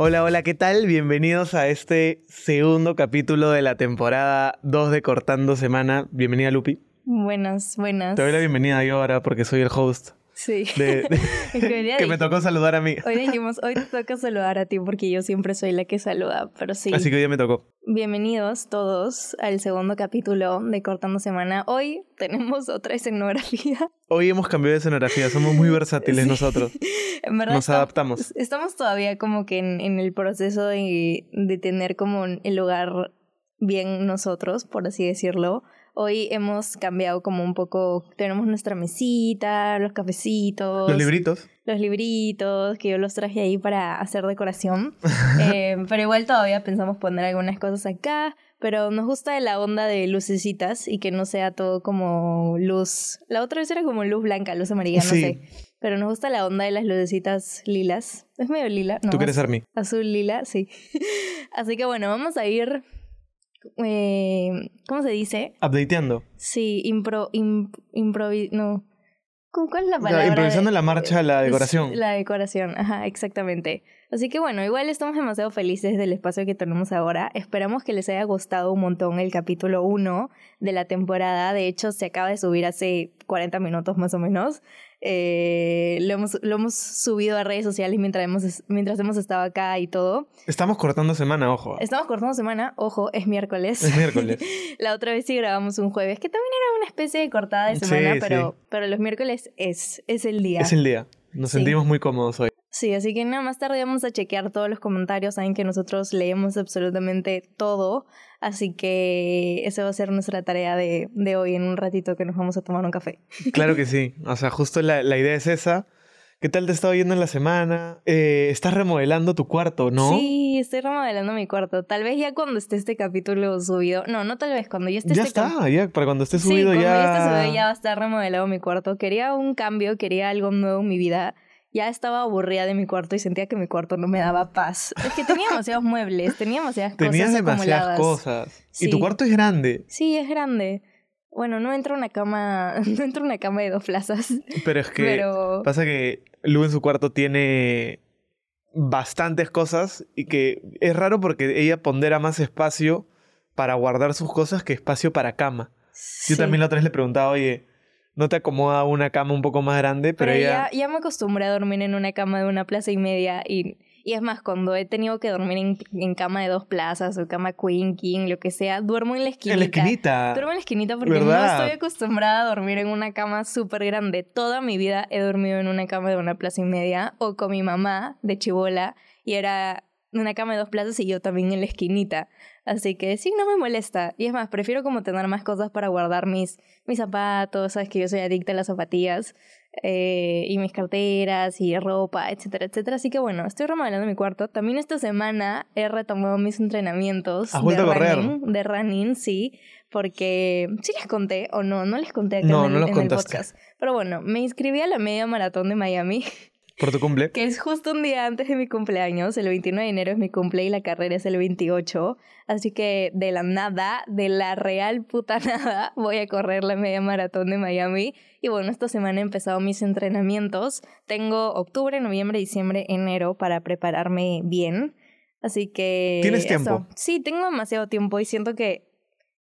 Hola, hola, ¿qué tal? Bienvenidos a este segundo capítulo de la temporada 2 de Cortando Semana. Bienvenida, Lupi. Buenas, buenas. Te doy la bienvenida yo ahora porque soy el host. Sí. de- de- Es que me tocó saludar a mí. Hoy dijimos, hoy te toca saludar a ti porque yo siempre soy la que saluda, pero sí. Así que hoy día me tocó. Bienvenidos todos al segundo capítulo de Cortando Semana. Hoy tenemos otra escenografía. Hoy hemos cambiado de escenografía, somos muy versátiles Sí. nosotros. En verdad Nos estamos- adaptamos. Estamos todavía como que en, en el proceso de, de tener como el lugar bien nosotros, por así decirlo. Hoy hemos cambiado como un poco, tenemos nuestra mesita, los cafecitos, Los libritos. los libritos, que yo los traje ahí para hacer decoración. Eh, pero igual todavía pensamos poner algunas cosas acá, pero nos gusta la onda de lucecitas y que no sea todo como luz. La otra vez era como luz blanca, luz amarilla, no Sí. sé. Pero nos gusta la onda de las lucecitas lilas. ¿Es medio lila? No, Tú quieres ser mí. Azul lila, sí. Así que bueno, vamos a ir... eh, ¿Cómo se dice? Updateando. Sí, impro... im- improvi- no. ¿Cu- ¿Cuál es la palabra? improvisando de- la marcha, la decoración. La decoración, ajá, exactamente. Así que bueno, igual estamos demasiado felices del espacio que tenemos ahora. Esperamos que les haya gustado un montón el capítulo 1 de la temporada. De hecho, se acaba de subir hace 40 minutos más o menos. Eh, lo, hemos, lo hemos subido a redes sociales mientras hemos, mientras hemos estado acá y todo. Estamos cortando semana, ojo. Estamos cortando semana, ojo, es miércoles. Es miércoles. La otra vez sí grabamos un jueves, que también era una especie de cortada de semana, sí. pero, pero los miércoles es, es el día. Es el día. Nos Sí. sentimos muy cómodos hoy. Sí, así que nada más tarde vamos a chequear todos los comentarios. Saben que nosotros leemos absolutamente todo. Así que esa va a ser nuestra tarea de, de hoy en un ratito que nos vamos a tomar un café. Claro que sí. O sea, justo la, la idea es esa. ¿Qué tal te estaba yendo en la semana? Eh, estás remodelando tu cuarto, ¿no? Sí, estoy remodelando mi cuarto. Tal vez ya cuando esté este capítulo subido. No, no tal vez, cuando ya esté ya este está, ya, para cuando esté Sí, subido cuando ya... ya esté subido ya va a estar remodelado mi cuarto. Quería un cambio, quería algo nuevo en mi vida. Ya estaba aburrida de mi cuarto y sentía que mi cuarto no me daba paz. Es que tenía demasiados muebles, tenía demasiadas Tenías cosas demasiadas acumuladas. cosas. Y tu cuarto es grande, Sí, es grande. Bueno, no entra una cama, no entra una cama de dos plazas, pero es que pero pasa que Lu en su cuarto tiene bastantes cosas y que es raro porque ella pondera más espacio para guardar sus cosas que espacio para cama. Yo también la otra vez le preguntaba, oye, ¿no te acomoda una cama un poco más grande? Pero, Pero ella... ya, ya me acostumbré a dormir en una cama de una plaza y media y, y es más, cuando he tenido que dormir en, en cama de dos plazas o cama queen, king, lo que sea, duermo en la esquinita. En la esquinita. Duermo en la esquinita porque no estoy acostumbrada a dormir en una cama súper grande. Toda mi vida he dormido en una cama de una plaza y media o con mi mamá de chivola y era una cama de dos plazas y yo también en la esquinita. Así que sí, no me molesta. Y es más, prefiero como tener más cosas para guardar mis, mis zapatos, sabes que yo soy adicta a las zapatillas, eh, y mis carteras y ropa, etcétera, etcétera. Así que bueno, estoy remodelando mi cuarto. También esta semana he retomado mis entrenamientos ¿Has vuelto de a correr? running, de running, sí, porque sí les conté o no, no les conté acá No, en, no los en el podcast. Pero bueno, me inscribí a la media maratón de Miami. ¿Por tu cumple? que es justo un día antes de mi cumpleaños. El 29 de enero es mi cumple y la carrera es el 28. Así que de la nada, de la real puta nada, voy a correr la media maratón de Miami. Y bueno, esta semana he empezado mis entrenamientos. Tengo octubre, noviembre, diciembre, enero para prepararme bien. Así que... ¿Tienes eso. tiempo? Sí, tengo demasiado tiempo y siento que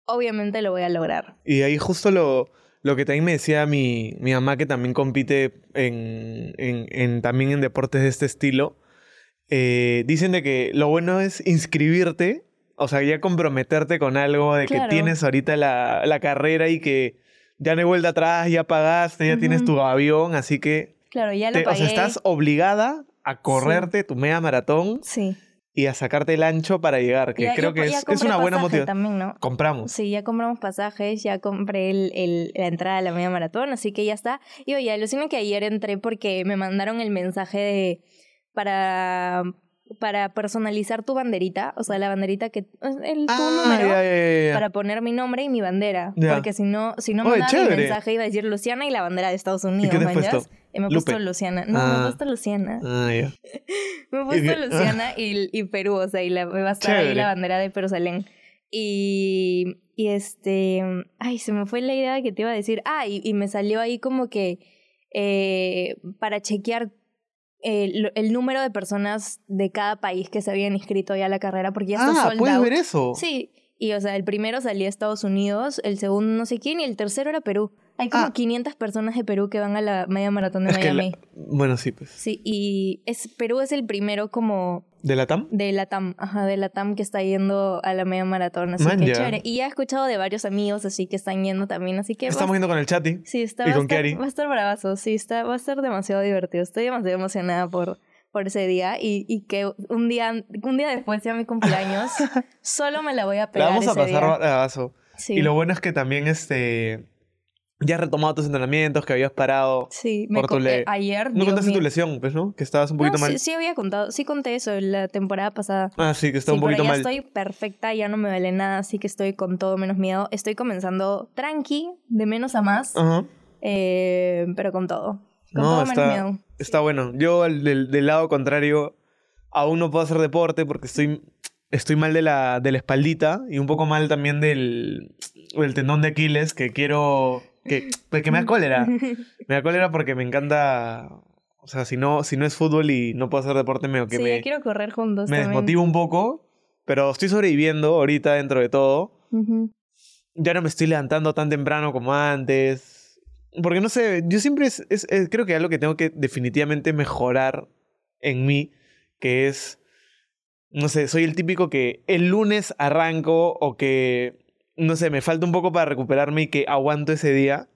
obviamente lo voy a lograr. Y ahí justo lo, lo que también me decía mi, mi mamá, que también compite en, en, en- también en deportes de este estilo, eh, dicen de que lo bueno es inscribirte, o sea, ya comprometerte con algo de que tienes ahorita la, la carrera y que ya no hay vuelta atrás, ya pagaste, ya tienes tu avión, así que, Claro, ya lo te- o pagué. sea, estás obligada a correrte tu media maratón Sí. Y a sacarte el ancho para llegar, que Ya- creo ya- que ya es, es una buena motivación. también, ¿no? Compramos. Sí, ya compramos pasajes, ya compré el, el- la entrada a la media maratón, así que ya está. Y oye, alucino que ayer entré porque me mandaron el mensaje de para, para personalizar tu banderita, o sea, la banderita que el tu Ah, número para poner mi nombre y mi bandera, porque si no si no Oye, mandaban el mensaje iba a decir Luciana y la bandera de Estados Unidos, qué te has. Y me he puesto Luciana. No, me Ah. he puesto Luciana. Ah, ya. Me he puesto Luciana y, y Perú, o sea, y la, va a estar ahí la bandera de Jerusalén. Y, y este, ay, se me fue la idea que te iba a decir. Ah, y, y me salió ahí como que eh, para chequear el, el número de personas de cada país que se habían inscrito ya a la carrera, porque ya está Ah, sold ¿puedes ver eso? Sí, y o sea, el primero salía a Estados Unidos, el segundo no sé quién y el tercero era Perú. Hay como Ah. 500 personas de Perú que van a la media maratón de Es la- Miami. Bueno, sí, pues. Sí, y es, Perú es el primero como ¿De la TAM? de la TAM, ajá, de la TAM que está yendo a la media maratón, así Man, que ya. chévere. Y ya he escuchado de varios amigos así que están yendo también, así que va, Estamos viendo con el chat. ¿y? sí, está, y va, a con estar, va a estar bravazo, sí, está, va a ser demasiado divertido. Estoy demasiado emocionada por, por ese día y, y que un día, un día después sea mi cumpleaños, solo me la voy a La pegar vamos a ese pasar bravazo. Sí. Y lo bueno es que también este ya has retomado tus entrenamientos que habías parado. Sí, me por tu co- le- ayer. No contaste tu mío. lesión, pues, ¿no? Que estabas un No, poquito sí, mal. sí había contado, sí conté eso la temporada pasada. Ah, sí, que está sí, un poquito pero ya mal. estoy perfecta, ya no me duele nada, así que estoy con todo menos miedo. Estoy comenzando tranqui, de menos a más, Ajá. eh, pero con todo. No, está, está bueno. Yo, del, del lado contrario, aún no puedo hacer deporte porque estoy, estoy mal de la, de la espaldita y un poco mal también del, del tendón de Aquiles, que quiero... Que, pues que me da cólera. Me da cólera porque me encanta... O sea, si no, si no es fútbol y no puedo hacer deporte, me, que sí, me, quiero correr juntos me también. desmotiva un poco. Pero estoy sobreviviendo ahorita dentro de todo. Ya no me estoy levantando tan temprano como antes. Porque no sé, yo siempre es, es- es- creo que algo que tengo que definitivamente mejorar en mí, que es, no sé, soy el típico que el lunes arranco o que, no sé, me falta un poco para recuperarme y que aguanto ese día.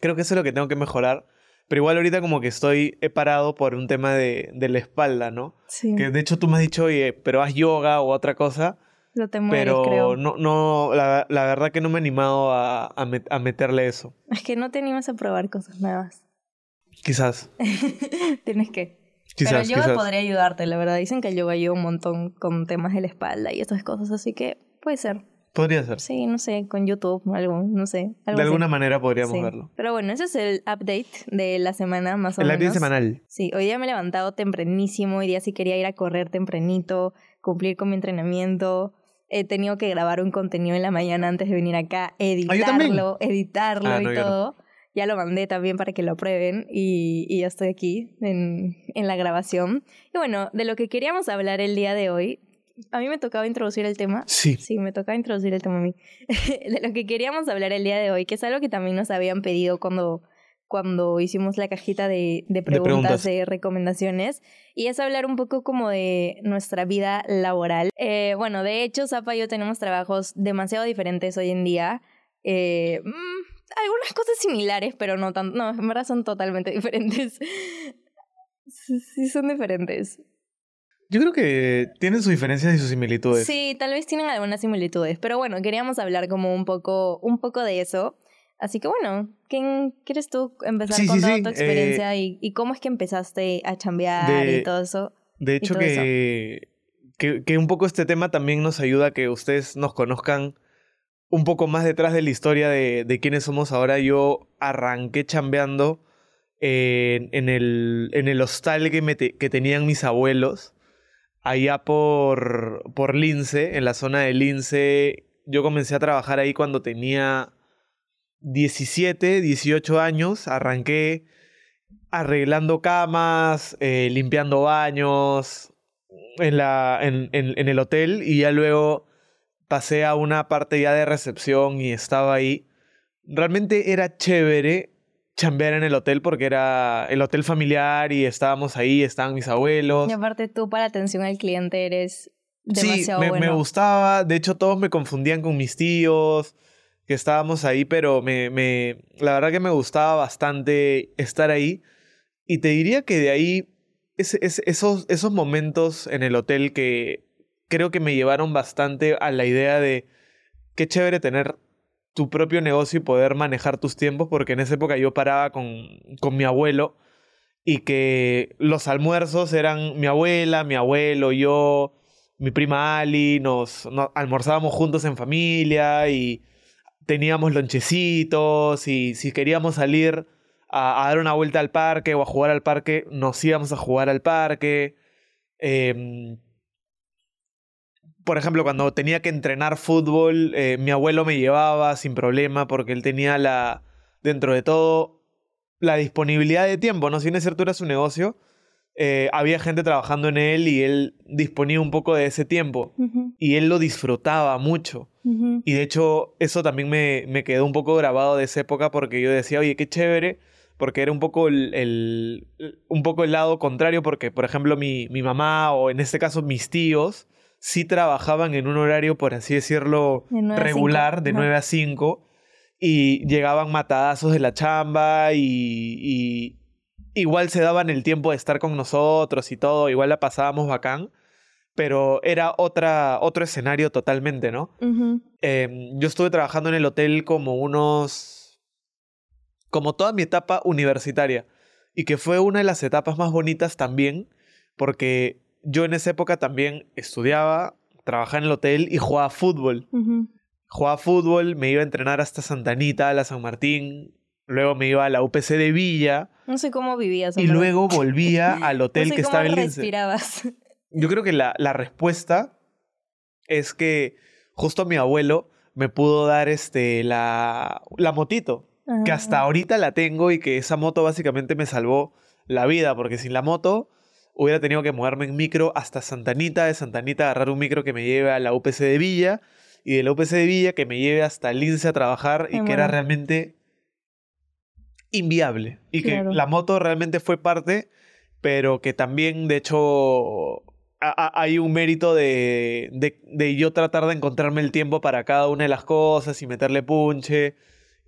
Creo que eso es lo que tengo que mejorar. Pero igual ahorita como que estoy he parado por un tema de, de la espalda, ¿no? Sí, Que de hecho tú me has dicho, oye, pero haz yoga o otra cosa. No te mueres, Pero creo. no, no, la, la verdad que no me he animado a, a, met- a meterle eso. Es que no te animas a probar cosas nuevas. Quizás, Tienes que. quizás, Pero el yoga quizás. podría ayudarte, la verdad. Dicen que el yoga ayuda un montón con temas de la espalda y estas cosas, así que puede ser. Podría ser. Sí, no sé, con YouTube, algo, no sé. Algo de así. alguna manera podríamos Sí. verlo. Pero bueno, ese es el update de la semana, más o El menos. update semanal. Sí, hoy día me he levantado tempranísimo, hoy día sí quería ir a correr tempranito, cumplir con mi entrenamiento. He tenido que grabar un contenido en la mañana antes de venir acá, Ah, editarlo, editarlo Ah, y no, yo no. todo. Ya lo mandé también para que lo aprueben y, y ya estoy aquí en, en la grabación. Y bueno, de lo que queríamos hablar el día de hoy, a mí me tocaba introducir el tema. Sí. Sí, me tocaba introducir el tema a mí. de lo que queríamos hablar el día de hoy, que es algo que también nos habían pedido cuando, cuando hicimos la cajita de, de preguntas, de, preguntas. recomendaciones, y es hablar un poco como de nuestra vida laboral. Eh, bueno, de hecho, Zapa y yo tenemos trabajos demasiado diferentes hoy en día. Eh, mm, algunas cosas similares, pero no tan, no, en verdad son totalmente diferentes. Sí, sí son diferentes. Yo creo que tienen sus diferencias y sus similitudes. Sí, tal vez tienen algunas similitudes, pero bueno, queríamos hablar como un poco, un poco de eso. Así que bueno, ¿quién quieres tú empezar Sí, tu eh, experiencia y, y cómo es que empezaste a chambear de- y todo eso? De hecho que, que, que un poco este tema también nos ayuda a que ustedes nos conozcan un poco más detrás de la historia de, de quiénes somos ahora. Yo arranqué chambeando en, en el, en el hostal que, me te- que tenían mis abuelos, allá por, por Lince, en la zona de Lince. Yo comencé a trabajar ahí cuando tenía 17, 18 años. Arranqué arreglando camas, eh, limpiando baños en, la, en, en- en el hotel y ya luego pasé a una parte ya de recepción y estaba ahí. Realmente era chévere chambear en el hotel porque era el hotel familiar y estábamos ahí, estaban mis abuelos. Y aparte tú para atención al cliente eres Sí, demasiado me, bueno. me gustaba. De hecho, todos me confundían con mis tíos que estábamos ahí, pero me, me, la verdad que me gustaba bastante estar ahí. Y te diría que de ahí, esos, esos momentos en el hotel que creo que me llevaron bastante a la idea de qué chévere tener tu propio negocio y poder manejar tus tiempos, porque en esa época yo paraba con, con mi abuelo y que los almuerzos eran mi abuela, mi abuelo, yo, mi prima Ali, nos, nos almorzábamos juntos en familia y teníamos lonchecitos y si queríamos salir a, dar una vuelta al parque o a jugar al parque, nos íbamos a jugar al parque. Em, por ejemplo, cuando tenía que entrenar fútbol, eh, mi abuelo me llevaba sin problema porque él tenía la, dentro de todo, la disponibilidad de tiempo, ¿no? Si bien es cierto su negocio, eh, había gente trabajando en él y él disponía un poco de ese tiempo. Y él lo disfrutaba mucho. Y de hecho, eso también me, me quedó un poco grabado de esa época porque yo decía, oye, qué chévere, porque era un poco el, el- un poco el lado contrario, porque, por ejemplo, mi, mi mamá o en este caso mis tíos sí trabajaban en un horario, por así decirlo, De nueve a cinco. regular, de Ajá. 9 a 5, y llegaban matadazos de la chamba y, y igual se daban el tiempo de estar con nosotros y todo, igual la pasábamos bacán, pero era otra, otro escenario totalmente, ¿no? Eh, yo estuve trabajando en el hotel como unos. como toda mi etapa universitaria. Y que fue una de las etapas más bonitas también, porque yo en esa época también estudiaba, trabajaba en el hotel y jugaba fútbol. Jugaba fútbol, me iba a entrenar hasta Santa Anita, a la San Martín, luego me iba a la UPC de Villa No sé cómo vivías. y luego volvía al hotel no sé que cómo estaba en Lince. respirabas. Yo creo que la, la respuesta es que justo mi abuelo me pudo dar este, la, la motito, que hasta Ah, ahorita la tengo y que esa moto básicamente me salvó la vida, porque sin la moto hubiera tenido que moverme en micro hasta Santanita, de Santanita agarrar un micro que me lleve a la UPC de Villa y de la UPC de Villa que me lleve hasta Lince a trabajar y que era realmente inviable y Claro. que la moto realmente fue parte, pero que también de hecho a- a- hay un mérito de, de, de yo tratar de encontrarme el tiempo para cada una de las cosas y meterle punche.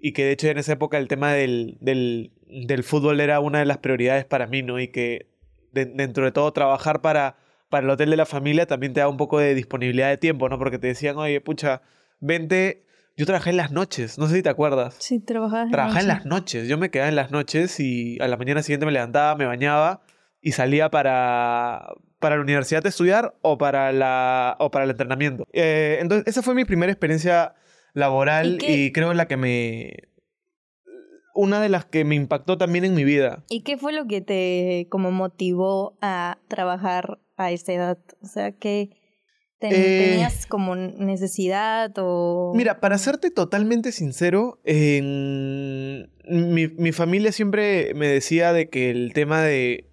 Y que de hecho en esa época el tema del, del, del fútbol era una de las prioridades para mí, ¿no? Y que de- dentro de todo trabajar para, para el hotel de la familia también te da un poco de disponibilidad de tiempo, ¿no? Porque te decían, oye, pucha, vente. Yo trabajé en las noches, no sé si te acuerdas. Sí, trabajabas. Trabajaba en las noches, yo me quedaba en las noches y a la mañana siguiente me levantaba, me bañaba y salía para, para la universidad a estudiar o para, la, o para el entrenamiento. Eh, entonces, esa fue mi primera experiencia laboral ¿Y y, qué- creo la que me... Una de las que me impactó también en mi vida. ¿Y qué fue lo que te como motivó a trabajar a esa edad? O sea, Eh, tenías como necesidad o Mira, para serte totalmente sincero, mi, mi familia siempre me decía de que el tema de,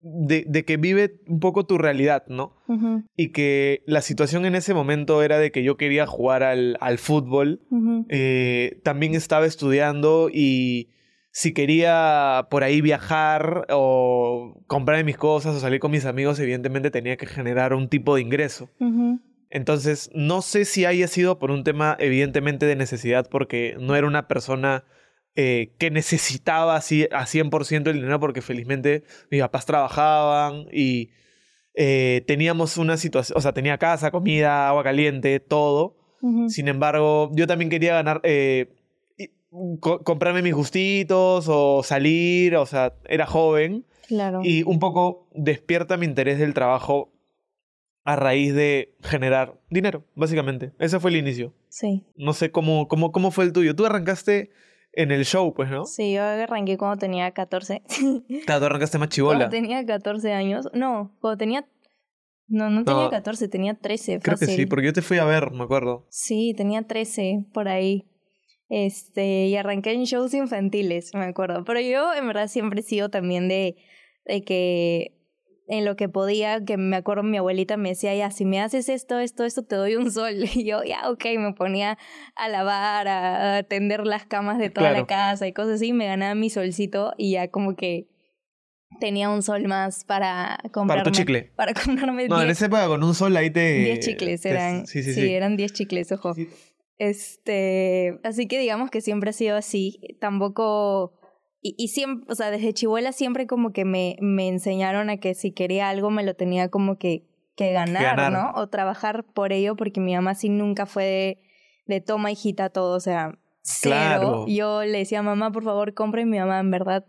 de, de que vive un poco tu realidad, ¿no? Y que la situación en ese momento era de que yo quería jugar al, al fútbol. Eh, también estaba estudiando y si quería por ahí viajar o comprar mis cosas o salir con mis amigos, evidentemente tenía que generar un tipo de ingreso. Entonces, no sé si haya sido por un tema evidentemente de necesidad, porque no era una persona eh, que necesitaba así a 100% el dinero, porque felizmente mis papás trabajaban y eh, teníamos una situación, o sea, tenía casa, comida, agua caliente, todo. Sin embargo, yo también quería ganar, eh, co- comprarme mis gustitos o salir, o sea, era joven. Claro. Y un poco despierta mi interés del trabajo a raíz de generar dinero, básicamente. Ese fue el inicio. Sí. No sé cómo, cómo, cómo fue el tuyo. Tú arrancaste en el show, pues, ¿no? Sí, yo arranqué cuando tenía 14. Claro, tú arrancaste más chivola. Cuando tenía 14 años. No, cuando tenía. No, no tenía No. 14, tenía 13. Creo que fácil. sí, porque yo te fui a ver, me acuerdo. Sí, tenía 13 por ahí. Este, y arranqué en shows infantiles, me acuerdo. Pero yo en verdad siempre he sido también de, de que en lo que podía, que me acuerdo mi abuelita me decía, ya, si me haces esto, esto, esto, te doy un sol. Y yo, ya, ok, me ponía a lavar, a, a atender las camas de toda Claro. la casa y cosas así, me ganaba mi solcito y ya como que tenía un sol más para comprarme. Para tu chicle. Para comprarme No, en 10 esa época con un sol ahí te... 10 chicles te- eran. Sí, sí, sí. eran 10 chicles, ojo. Sí. Este, así que digamos que siempre ha sido así. Tampoco. Y, y siempre, o sea, desde chivuela siempre como que me, me enseñaron a que si quería algo me lo tenía como que, que ganar, ganar. ¿no? O trabajar por ello, porque mi mamá sí nunca fue de, de toma hijita todo, o sea, cero. Claro. Yo le decía, mamá, por favor, compre y mi mamá, en verdad,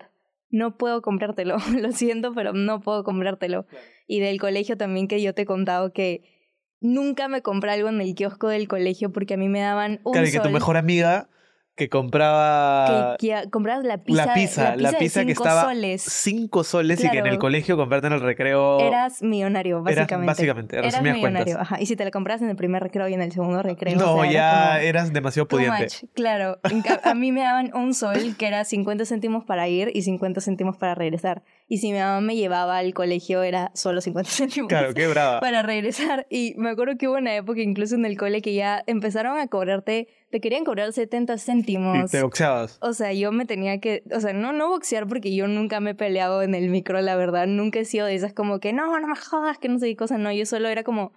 no puedo comprártelo. lo siento, pero no puedo comprártelo. Y del colegio también que yo te he contado que nunca me compré algo en el kiosco del colegio porque a mí me daban un Claro, y que tu mejor amiga que compraba que, que comprabas la pizza, la pizza, la pizza, de que cinco estaba soles. cinco soles y que en el colegio comprarte en el recreo Eras millonario, Eras- básicamente. básicamente, Eras millonario, cuentas. ajá. Y si te la compras en el primer recreo y en el segundo recreo. No, o sea, era ya como eras demasiado pudiente. much, Claro. A mí me daban un sol que era 50 céntimos para ir y 50 céntimos para regresar. Y si mi mamá me llevaba al colegio era solo 50 céntimos. Claro, qué brava. Para regresar. Y me acuerdo que hubo una época incluso en el cole que ya empezaron a cobrarte, te querían cobrar 70 Y céntimos. te boxeabas. O sea, yo me tenía que, o sea, no, no boxear porque yo nunca me he peleado en el micro, la verdad. Nunca he sido de esas como que, no, no me jodas, que no sé qué cosa. No, yo solo era como,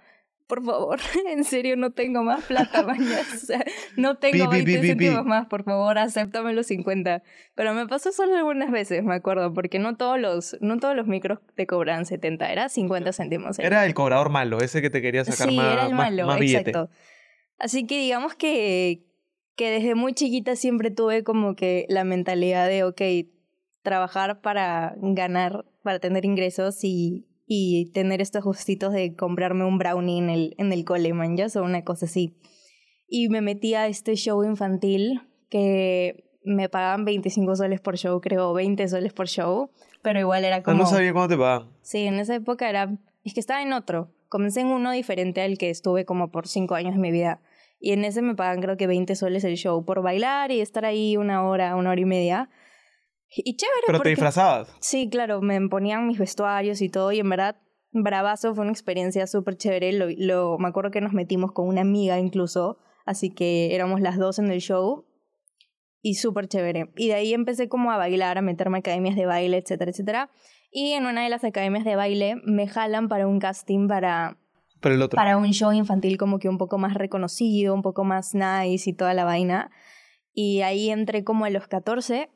por favor, en serio, no tengo más plata, mañas. O sea, no tengo Pi, pi, 20 pi, pi, pi. céntimos más, por favor, acéptame los 50. Pero me pasó solo algunas veces, me acuerdo, porque no todos los, no todos los micros te cobran 70, era 50 céntimos. Era el cobrador malo, ese que te quería sacar sí, más, era el más- malo, más billete. exacto. Así que digamos que, que desde muy chiquita siempre tuve como que la mentalidad de, ok, trabajar para ganar, para tener ingresos y, y tener estos gustitos de comprarme un brownie en el, en el cole, man, ya o una cosa así. Y me metí a este show infantil que me pagaban 25 soles por show, creo, 20 soles por show, pero igual era Ah, como... no sabía cuándo te pagaban. Sí, en esa época era... Es que estaba en otro. Comencé en uno diferente al que estuve como por cinco años de mi vida. Y en ese me pagan creo que 20 soles el show por bailar y estar ahí una hora, una hora y media. Y chévere Pero porque... te disfrazabas. Sí, claro, me ponían mis vestuarios y todo y en verdad bravazo, fue una experiencia súper chévere. Lo, lo, me acuerdo que nos metimos con una amiga incluso, así que éramos las dos en el show y súper chévere. Y de ahí empecé como a bailar, a meterme a academias de baile, etcétera, etcétera. Y en una de las academias de baile me jalan para un casting para, Pero el otro. para un show infantil como que un poco más reconocido, un poco más nice y toda la vaina. Y ahí entré como a los 14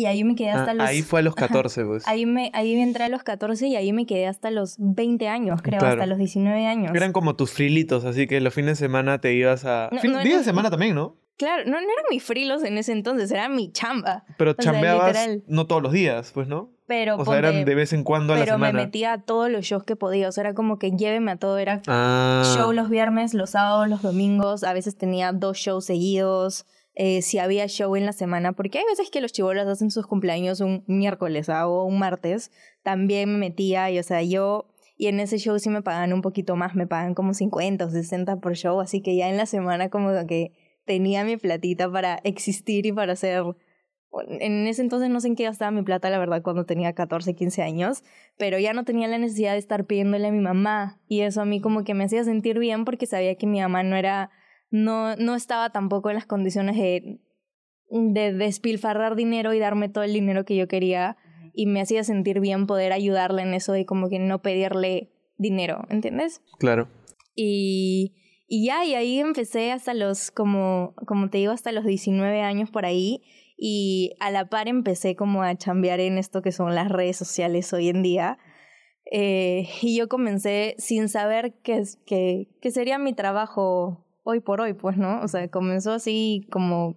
y ahí me quedé hasta Ah, los... Ahí fue a los 14, pues. Ahí me, ahí entré a los 14 y ahí me quedé hasta los 20 años, creo, Claro. hasta los 19 años. Eran como tus frilitos, así que los fines de semana te ibas a... No, Fin- no días de eran- semana también, ¿no? Claro, no, no eran mis frilos en ese entonces, era mi chamba. Pero sea, chambeabas literal. no todos los días, pues, ¿no? Pero, O sea, eran ponte- de vez en cuando a la pero me semana. metía a todos los shows que podía, o sea, era como que lléveme a todo, era Ah. show los viernes, los sábados, los domingos, a veces tenía dos shows seguidos, eh, si había show en la semana, porque hay veces que los chibolos hacen sus cumpleaños un miércoles ah, o un martes, también me metía y, o sea, yo, y en ese show sí me pagan un poquito más, me pagan como 50 o 60 por show, así que ya en la semana como que tenía mi platita para existir y para hacer... En ese entonces no sé en qué gastaba mi plata, la verdad, cuando tenía 14, 15 años, pero ya no tenía la necesidad de estar pidiéndole a mi mamá y eso a mí como que me hacía sentir bien porque sabía que mi mamá no era no no estaba tampoco en las condiciones de de despilfarrar dinero y darme todo el dinero que yo quería y me hacía sentir bien poder ayudarle en eso de como que no pedirle dinero, ¿entiendes? Claro. Y y ya y ahí empecé hasta los como como te digo hasta los 19 años por ahí y a la par empecé como a chambear en esto que son las redes sociales hoy en día. Eh, y yo comencé sin saber que, es- que, que sería mi trabajo hoy por hoy, pues, ¿no? O sea, comenzó así como,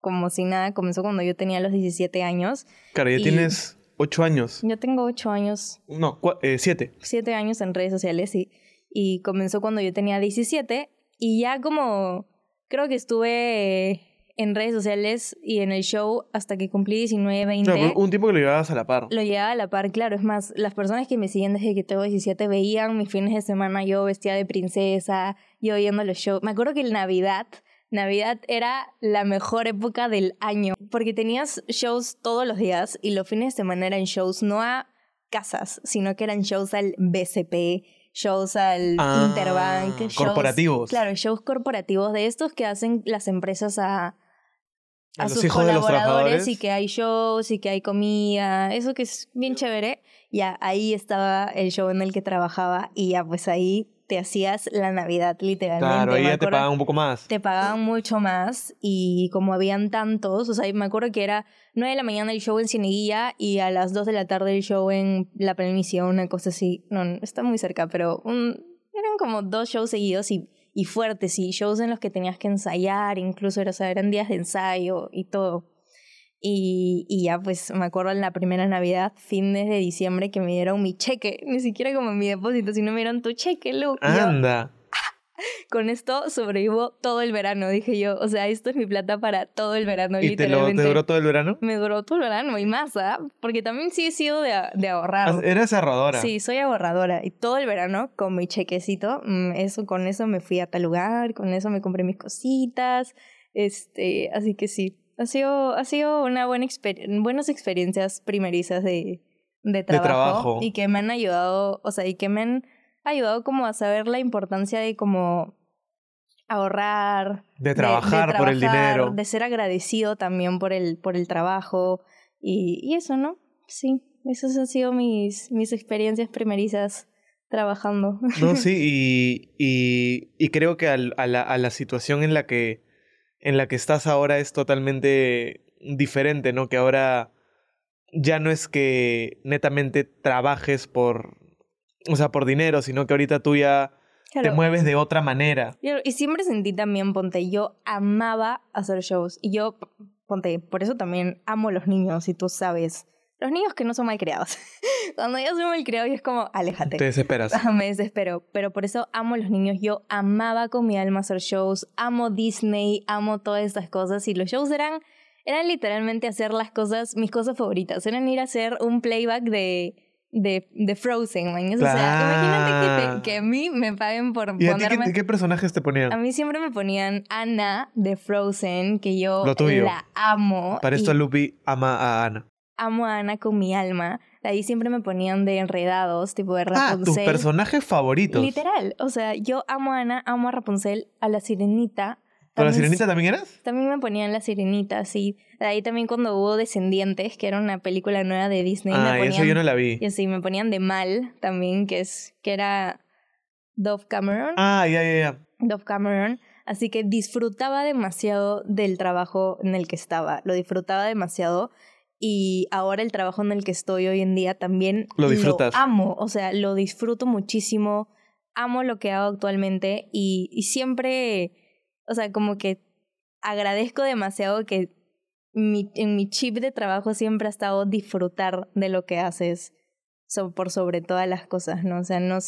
como si nada, comenzó cuando yo tenía los 17 años. Claro, ya Y- tienes ocho años. Yo tengo 8 años, No, cua- eh, siete. 7 años en redes sociales y, y comenzó cuando yo tenía 17 y ya como creo que estuve en redes sociales y en el show hasta que cumplí 19, 20. Claro, un tiempo que lo llevabas a la par. Lo llevaba a la par, claro. Es más, las personas que me siguen desde que tengo 17 veían mis fines de semana yo vestida de princesa, yo yendo a los shows. Me acuerdo que el Navidad, Navidad era la mejor época del año, porque tenías shows todos los días y los fines de semana eran shows no a casas, sino que eran shows al BCP, shows al Ah, Interbank, shows- corporativos. Claro, shows corporativos de estos que hacen las empresas a, A a los sus hijos de los colaboradores trabajadores. y que hay shows y que hay comida, eso que es bien chévere. Ya ahí estaba el show en el que trabajaba y ya pues ahí te hacías la Navidad literalmente. Claro, ahí ya te pagan un poco más. te pagaban mucho más y como habían tantos, o sea, me acuerdo que era 9 de la mañana el show en Cieneguilla y a las 2 de la tarde el show en La Planicie, una cosa así. No, no, está muy cerca, pero un- eran como dos shows seguidos y, y fuertes y shows en los que tenías que ensayar, incluso era, o eran días de ensayo y todo. Y, y ya pues me acuerdo en la primera Navidad, fines de diciembre, que me dieron mi cheque, ni siquiera como mi depósito, sino me dieron tu cheque, Luke. Anda. con esto sobrevivo todo el verano, dije yo. O sea, esto es mi plata para todo el verano, ¿Y te, lo, literalmente. te duró todo el verano? Me duró todo el verano y más, ¿ah? Porque también sí he sido de, de ahorrar. Ah, Eres ahorradora. Sí, soy ahorradora. Y todo el verano, con mi chequecito, mm, eso, con eso me fui a tal lugar, con eso me compré mis cositas. Este, así que sí. Ha sido, ha sido una buena exper buenas experiencias primerizas de, de trabajo, trabajo. y que me han ayudado, o sea, y que me han ayudado como a saber la importancia de como ahorrar, De trabajar por el trabajar, dinero. de ser agradecido también por el, por el trabajo y, y eso, ¿no? Sí, esas han sido mis, mis experiencias primerizas trabajando. No, sí, y, y, y creo que al- a, la, a la situación en la que en la que estás ahora es totalmente diferente, ¿no? Que ahora ya no es que netamente trabajes por, o sea, por dinero, sino que ahorita tú ya te mueves de otra manera. Y siempre sentí también, ponte, yo amaba hacer shows. Y yo, ponte, por eso también amo los niños, y tú sabes. Los niños que no son malcriados. Cuando yo soy malcriado, yo es como, aléjate. Te desesperas. Me desespero. Pero por eso amo los niños. Yo amaba con mi alma hacer shows. Amo Disney, amo todas estas cosas. Y los shows eran, eran literalmente hacer las cosas, mis cosas favoritas. Eran ir a hacer un playback de, de, de Frozen, man. O sea, imagínate que, te- que a mí me paguen por ¿Y a ti ponerme... qué, qué personajes te A ponían? mí siempre me ponían Anna de Frozen, que yo Lo tuyo. la amo. Para esto Lupi ama a Ana. amo a Anna con mi alma. De ahí siempre me ponían de enredados, tipo de Ah, tus Rapunzel. personajes favoritos. Literal. O sea, yo amo a Ana, amo a Rapunzel, a la sirenita. ¿Con la sirenita también eras? También me ponían la sirenita, sí. De ahí también cuando hubo Descendientes, que era una película nueva de Disney, me Ah, ponían... eso yo no la vi. y así, me ponían de Mal también, que es que era Dove Cameron. Ah, ya, ya, ya. Dove Cameron. Así que disfrutaba demasiado del trabajo en el que estaba. Lo disfrutaba demasiado. Y ahora el trabajo en el que estoy hoy en día también Lo disfrutas. amo. O sea, lo disfruto muchísimo. Amo lo que hago actualmente. Y, y siempre, o sea, como que agradezco demasiado que mi, en mi chip de trabajo siempre ha estado disfrutar de lo que haces so- por sobre todas las cosas, ¿no? O sea, no,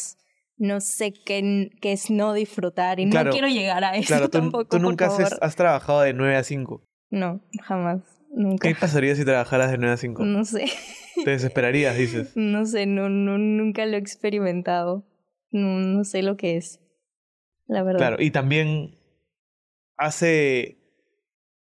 no sé qué, qué es no disfrutar y Claro, no quiero llegar a eso Claro, tú, tampoco, tú por nunca has, favor. has trabajado de 9 a 5. No, jamás, nunca. ¿Qué pasaría si trabajaras de 9 a 5? No sé, Te desesperarías, dices. no sé, no, no, nunca lo he experimentado. No, no sé lo que es, la verdad. Claro, y también hace,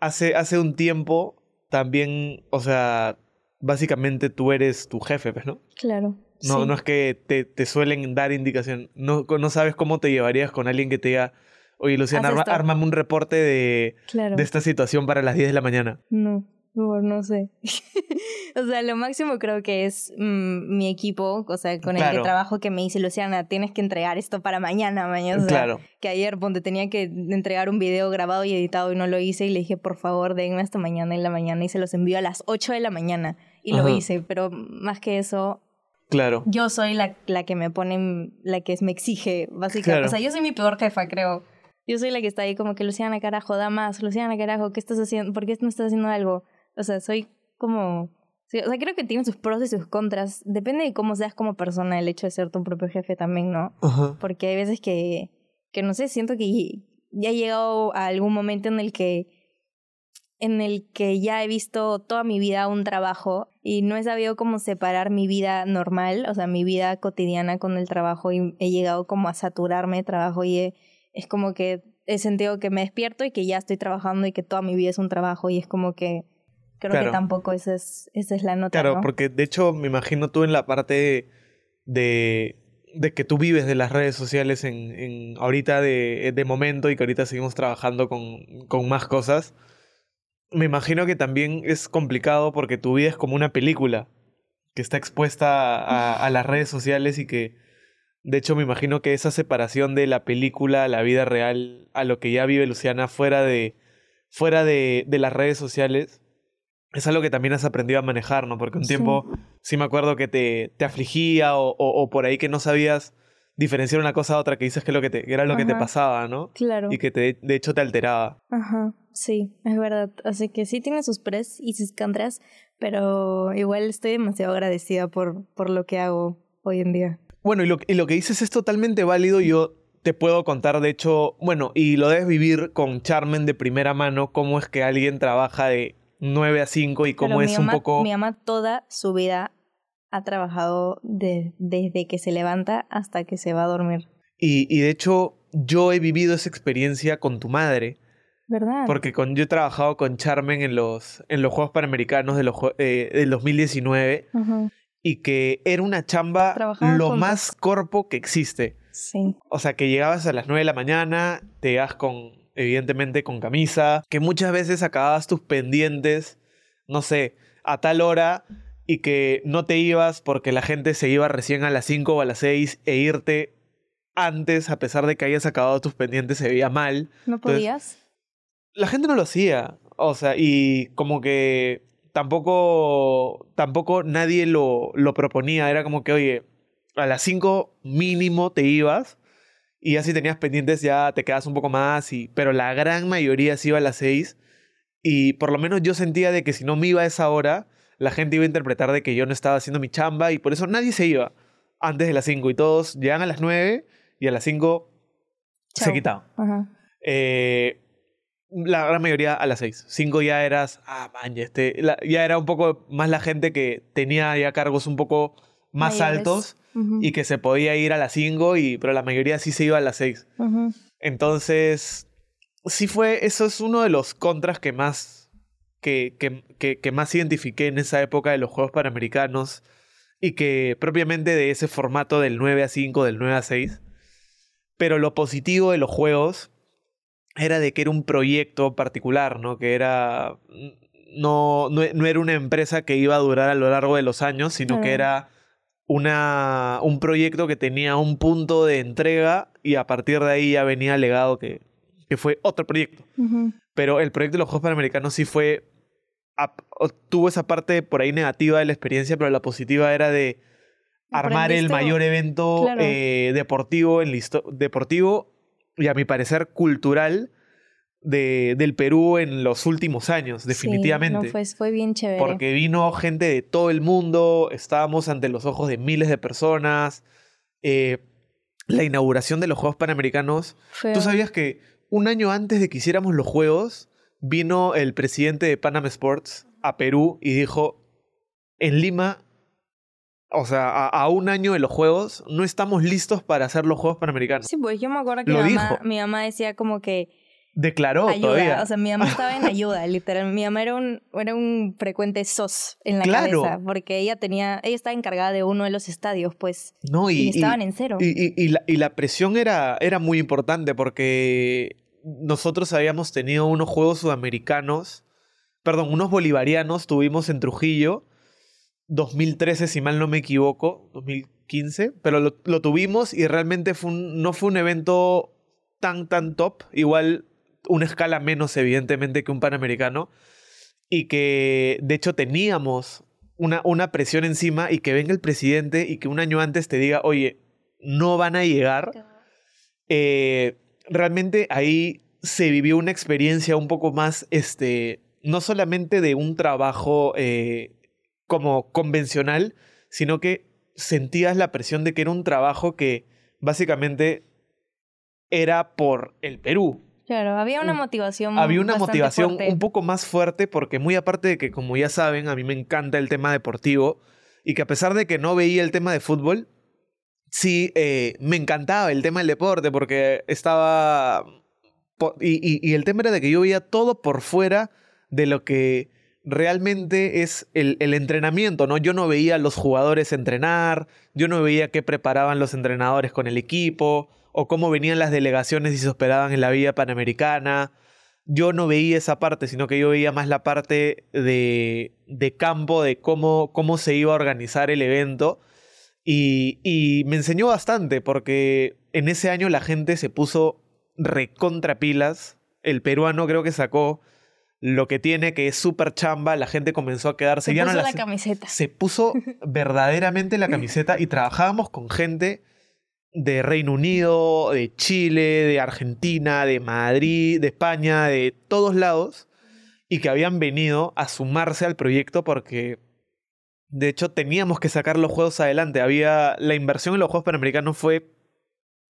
hace, hace un tiempo, también, o sea, básicamente tú eres tu jefe, pues, ¿no? Claro. No, sí. no es que te, te suelen dar indicación. No, no sabes cómo te llevarías con alguien que te diga, oye, Luciana, Haz arma- esto". ármame un reporte de, Claro. de esta situación para las 10 de la mañana. No, no, no sé. o sea, lo máximo creo que es mm, mi equipo, o sea, con el Claro. que trabajo, que me dice, Luciana, tienes que entregar esto para mañana, mañana. O sea, claro, que ayer, ponte, tenía que entregar un video grabado y editado y no lo hice y le dije, por favor, denme hasta mañana en la mañana y se los envío a las 8 de la mañana y lo hice, pero más que eso, claro. yo soy la, la que me pone, la que me exige, básicamente. Claro. O sea, yo soy mi peor jefa, creo. Yo soy la que está ahí como que, Luciana, carajo, da más. Luciana, carajo, ¿qué estás haciendo? ¿Por qué no estás haciendo algo? O sea, soy como... o sea, creo que tiene sus pros y sus contras. Depende de cómo seas como persona el hecho de ser tu propio jefe también, ¿no? Ajá. Porque hay veces que, que no sé, siento que ya he llegado a algún momento en el que en el que ya he visto toda mi vida un trabajo y no he sabido cómo separar mi vida normal, o sea, mi vida cotidiana con el trabajo y he llegado como a saturarme de trabajo y he- es como que he sentido que me despierto y que ya estoy trabajando y que toda mi vida es un trabajo y es como que creo Claro. que tampoco esa es, esa es la nota, Claro, ¿no? porque de hecho me imagino tú en la parte de, de que tú vives de las redes sociales en, en ahorita de, de momento y que ahorita seguimos trabajando con, con más cosas. Me imagino que también es complicado porque tu vida es como una película que está expuesta a, a las redes sociales y que de hecho me imagino que esa separación de la película a la vida real, a lo que ya vive Luciana fuera de, fuera de, de las redes sociales, es algo que también has aprendido a manejar, ¿no? Porque un tiempo sí me acuerdo que te, te afligía o, o- o por ahí que no sabías diferenciar una cosa a otra, que dices que, lo que, te, que era lo que te pasaba, ¿no? Claro. Y que te, de hecho te alteraba. Ajá, sí, es verdad. Así que sí tiene sus pros y sus contras, pero igual estoy demasiado agradecida por, por lo que hago hoy en día. Bueno, y lo, y lo que dices es totalmente válido. Yo te puedo contar, de hecho, bueno, y lo debes vivir con Charmen de primera mano, cómo es que alguien trabaja de 9 a 5 y cómo Pero es un poco... Mi mamá toda su vida ha trabajado de- desde que se levanta hasta que se va a dormir. Y, y de hecho, yo he vivido esa experiencia con tu madre. ¿Verdad? Porque con, yo he trabajado con Charmen en los, en los Juegos Panamericanos de los, eh, del 2019 Ajá. y que era una chamba lo más corpo que existe. Sí. O sea, que llegabas a las 9 de la mañana, te ibas con, evidentemente, con camisa, que muchas veces acababas tus pendientes, no sé, a tal hora y que no te ibas porque la gente se iba recién a las 5 o a las 6 e irte antes, a pesar de que hayas acabado tus pendientes, se veía mal. ¿No Entonces, podías? La gente no lo hacía. O sea, y como que tampoco, tampoco nadie lo, lo proponía. Era como que, oye, a las 5 mínimo te ibas y ya si tenías pendientes ya te quedas un poco más. Y, pero la gran mayoría se iba a las 6 y por lo menos yo sentía de que si no me iba a esa hora, la gente iba a interpretar de que yo no estaba haciendo mi chamba y por eso nadie se iba antes de las 5 y todos llegan a las 9 y a las 5 se quitaban. Ajá. Eh, la gran mayoría a las 6. 5 ya eras, ah, man, ya, este, la- ya era un poco más la gente que tenía ya cargos un poco más Mayores. altos Y que se podía ir a las 5, y, pero la mayoría sí se iba a las 6. Ujú. Entonces, sí fue, eso es uno de los contras que más, que, que, que, que más identifiqué en esa época de los Juegos Panamericanos y que propiamente de ese formato del 9 a 5, del 9 a 6. Pero lo positivo de los Juegos era de que era un proyecto particular, ¿no? Que era... No, no, no era una empresa que iba a durar a lo largo de los años, sino que era una, un proyecto que tenía un punto de entrega y a partir de ahí ya venía legado que, que fue otro proyecto. Pero el proyecto de los Juegos Panamericanos sí fue... tuvo esa parte por ahí negativa de la experiencia, pero la positiva era de armar el mayor evento Claro. eh, deportivo, en deportivo y a mi parecer cultural de, del Perú en los últimos años, Sí, definitivamente. no, fue, fue bien chévere. Porque vino gente de todo el mundo, estábamos ante los ojos de miles de personas. eh, la inauguración de los Juegos Panamericanos. Fue- ¿Tú sabías que un año antes de que hiciéramos los Juegos, vino el presidente de Panam Sports a Perú y dijo, en Lima, o sea, a, a un año de los Juegos, no estamos listos para hacer los Juegos Panamericanos. Sí, pues yo me acuerdo que Lo mi mamá, dijo. mi mamá decía como que Declaró ayuda. todavía. O sea, mi mamá estaba en ayuda, literal. Mi mamá era un, era un frecuente sos en la Claro. cabeza. Porque ella tenía, ella estaba encargada de uno de los estadios, pues. no, Y, y, y- estaban en cero. Y la, y la presión era, era muy importante porque nosotros habíamos tenido unos Juegos Sudamericanos, perdón, unos bolivarianos tuvimos en Trujillo, 2013 si mal no me equivoco, 2015, pero lo, lo tuvimos y realmente fue un- no fue un evento tan, tan top, igual una escala menos evidentemente que un Panamericano, y que de hecho teníamos una, una presión encima y que venga el presidente y que un año antes te diga, oye, no van a llegar, eh, realmente ahí se vivió una experiencia un poco más, este, no solamente de un trabajo eh, como convencional, sino que sentías la presión de que era un trabajo que básicamente era por el Perú. Claro, había una Mm. motivación. Había una motivación fuerte. un poco más fuerte porque muy aparte de que, como ya saben, a mí me encanta el tema deportivo y que a pesar de que no veía el tema de fútbol, sí eh, me encantaba el tema del deporte porque estaba... Y, y- y el tema era de que yo veía todo por fuera de lo que realmente es el, el entrenamiento, ¿no? Yo no veía a los jugadores entrenar, yo no veía qué preparaban los entrenadores con el equipo, o cómo venían las delegaciones y se hospedaban en la vía panamericana. Yo no veía esa parte, sino que yo veía más la parte de, de campo, de cómo, cómo se iba a organizar el evento. Y, y me enseñó bastante, porque en ese año la gente se puso recontra pilas. El peruano creo que sacó lo que tiene, que es súper chamba. La gente comenzó a quedarse. Se puso no la camiseta. se puso verdaderamente la camiseta y trabajábamos con gente de Reino Unido, de Chile, de Argentina, de Madrid, de España, de todos lados, y que habían venido a sumarse al proyecto porque, de hecho, teníamos que sacar los juegos adelante. Había, la inversión en los Juegos Panamericanos fue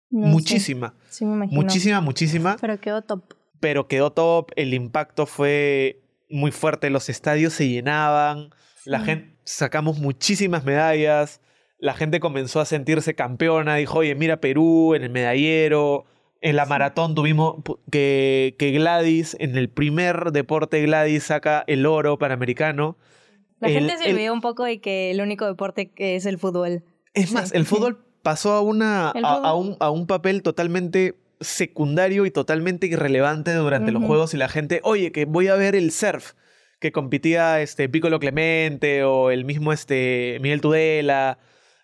No sé, muchísima, Sí, me imagino. muchísima, muchísima Pero quedó top. pero quedó top, el impacto fue muy fuerte, los estadios se llenaban, la gente sacamos muchísimas medallas, la gente comenzó a sentirse campeona, dijo, "Oye, mira Perú en el medallero." En la maratón tuvimos que, que Gladys, en el primer deporte Gladys saca el oro panamericano. La el- gente se el- olvidó un poco de que el único deporte que es el fútbol. Es Sí. más, el fútbol pasó a, una, a, un, a un papel totalmente secundario y totalmente irrelevante durante los juegos y la gente, oye, que voy a ver el surf, que competía este Piccolo Clemente o el mismo este Miguel Tudela,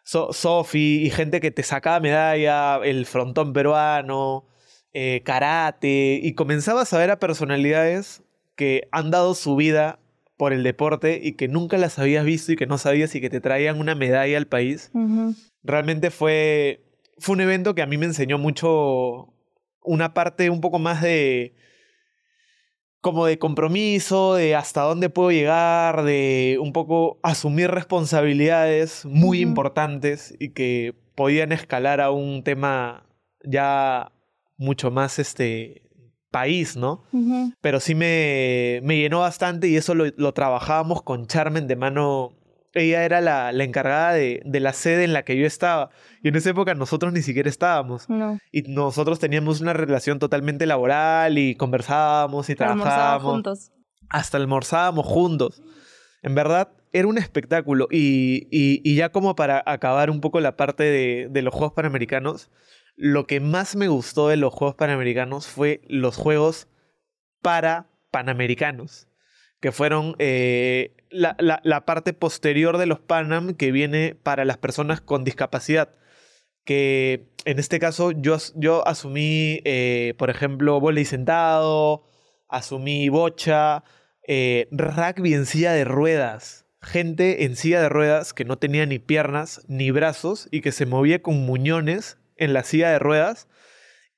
So- Sofi y gente que te sacaba medalla, el frontón peruano, eh, karate, y comenzabas a ver a personalidades que han dado su vida por el deporte y que nunca las habías visto y que no sabías y que te traían una medalla al país. Realmente fue, fue un evento que a mí me enseñó mucho una parte un poco más de como de compromiso, de hasta dónde puedo llegar, de un poco asumir responsabilidades muy importantes y que podían escalar a un tema ya mucho más este país, ¿no? Pero sí me, me llenó bastante y eso lo, lo trabajábamos con Charmen de mano. Ella era la, la encargada de, de la sede en la que yo estaba. Y en esa época nosotros ni siquiera estábamos. No. Y nosotros teníamos una relación totalmente laboral y conversábamos y trabajábamos. juntos. Hasta almorzábamos juntos. En verdad, era un espectáculo. Y, y- y ya como para acabar un poco la parte de, de los Juegos Panamericanos, lo que más me gustó de los Juegos Panamericanos fue los Juegos para Panamericanos, que fueron eh, la, la- parte posterior de los Panam que viene para las personas con discapacidad. Que en este caso yo, yo asumí, eh, por ejemplo, volei sentado, asumí bocha, eh, rugby en silla de ruedas. Gente en silla de ruedas que no tenía ni piernas ni brazos y que se movía con muñones en la silla de ruedas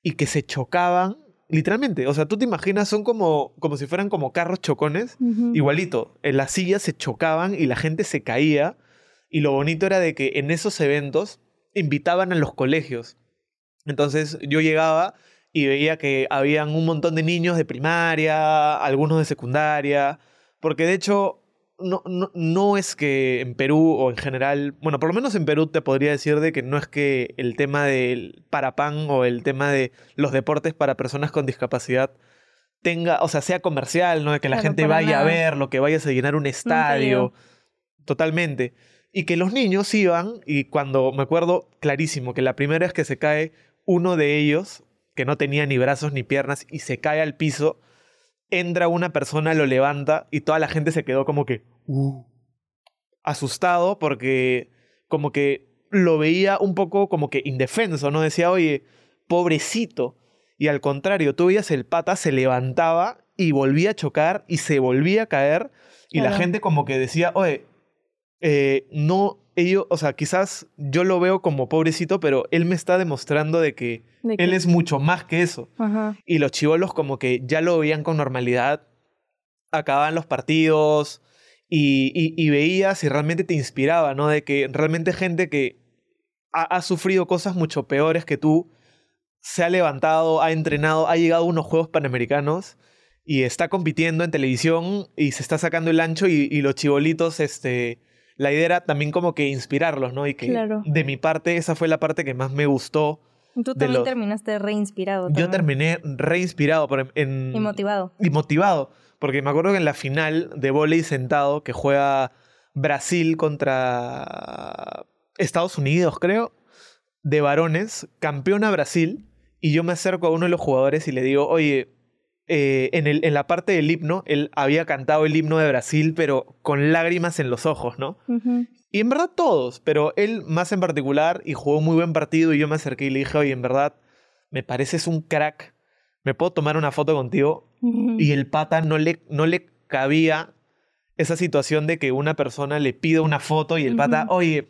y que se chocaban literalmente. O sea, tú te imaginas, son como, como si fueran como carros chocones. Igualito, en las sillas se chocaban y la gente se caía. Y lo bonito era de que en esos eventos invitaban a los colegios. Entonces yo llegaba y veía que habían un montón de niños de primaria, algunos de secundaria, porque de hecho no, no, no es que en Perú o en general, bueno, por lo menos en Perú te podría decir de que no es que el tema del parapan o el tema de los deportes para personas con discapacidad tenga, o sea, sea comercial, ¿no? De que la Claro, gente vaya a nada. verlo, que vayas a llenar un estadio. Totalmente. Y que los niños iban, y cuando me acuerdo clarísimo que la primera vez que se cae uno de ellos, que no tenía ni brazos ni piernas, y se cae al piso, entra una persona, lo levanta, y toda la gente se quedó como que, "Uh", asustado, porque como que lo veía un poco como que indefenso, ¿no? Decía, oye, pobrecito. Y al contrario, tú veías el pata, se levantaba y volvía a chocar y se volvía a caer. Y la gente como que decía, oye, eh, no, ellos, o sea, quizás yo lo veo como pobrecito, pero él me está demostrando de que De él es mucho más que eso. Ajá. Y los chivolos como que ya lo veían con normalidad, acababan los partidos y, y- y veías y realmente te inspiraba, ¿no? De que realmente gente que ha, ha sufrido cosas mucho peores que tú, se ha levantado, ha entrenado, ha llegado a unos Juegos Panamericanos y está compitiendo en televisión y se está sacando el ancho y, y los chibolitos, este, la idea era también como que inspirarlos, ¿no? Y que Claro. de mi parte, esa fue la parte que más me gustó. Tú también los- terminaste reinspirado. Yo terminé reinspirado por, en, Y motivado. y motivado. Porque me acuerdo que en la final de volei sentado, que juega Brasil contra Estados Unidos, creo, de varones, campeona Brasil, y yo me acerco a uno de los jugadores y le digo, oye, eh, en, el, en la parte del himno, él había cantado el himno de Brasil, pero con lágrimas en los ojos, ¿no? Y en verdad todos, pero él más en particular y jugó un muy buen partido y yo me acerqué y le dije, oye, en verdad, me pareces un crack, ¿me puedo tomar una foto contigo? Y el pata no le, no le cabía esa situación de que una persona le pide una foto y el pata, oye,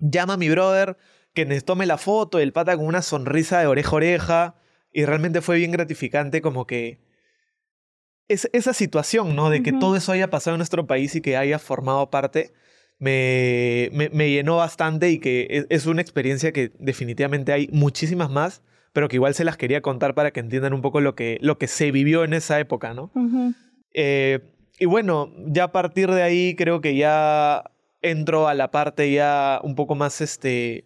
llama a mi brother que nos tome la foto, el pata con una sonrisa de oreja a oreja, y realmente fue bien gratificante como que es, esa situación, ¿no? De que todo eso haya pasado en nuestro país y que haya formado parte, me, me, me llenó bastante y que es, es una experiencia que definitivamente hay muchísimas más, pero que igual se las quería contar para que entiendan un poco lo que, lo que se vivió en esa época, ¿no? Eh, y bueno, ya a partir de ahí creo que ya entro a la parte ya un poco más este,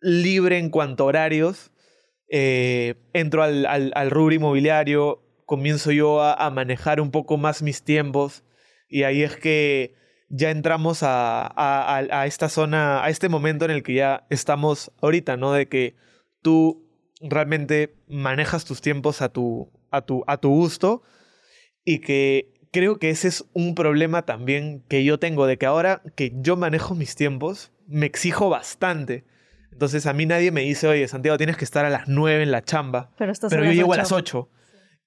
libre en cuanto a horarios. Eh, entro al, al, al rubro inmobiliario, comienzo yo a, a manejar un poco más mis tiempos y ahí es que ya entramos a, a, a, esta zona, a este momento en el que ya estamos ahorita, ¿no? De que tú realmente manejas tus tiempos a tu, a tu, a tu gusto y que creo que ese es un problema también que yo tengo, de que ahora que yo manejo mis tiempos, me exijo bastante. Entonces a mí nadie me dice, oye, Santiago, tienes que estar a las 9 en la chamba. Pero, estás Pero a yo las llego a las 8.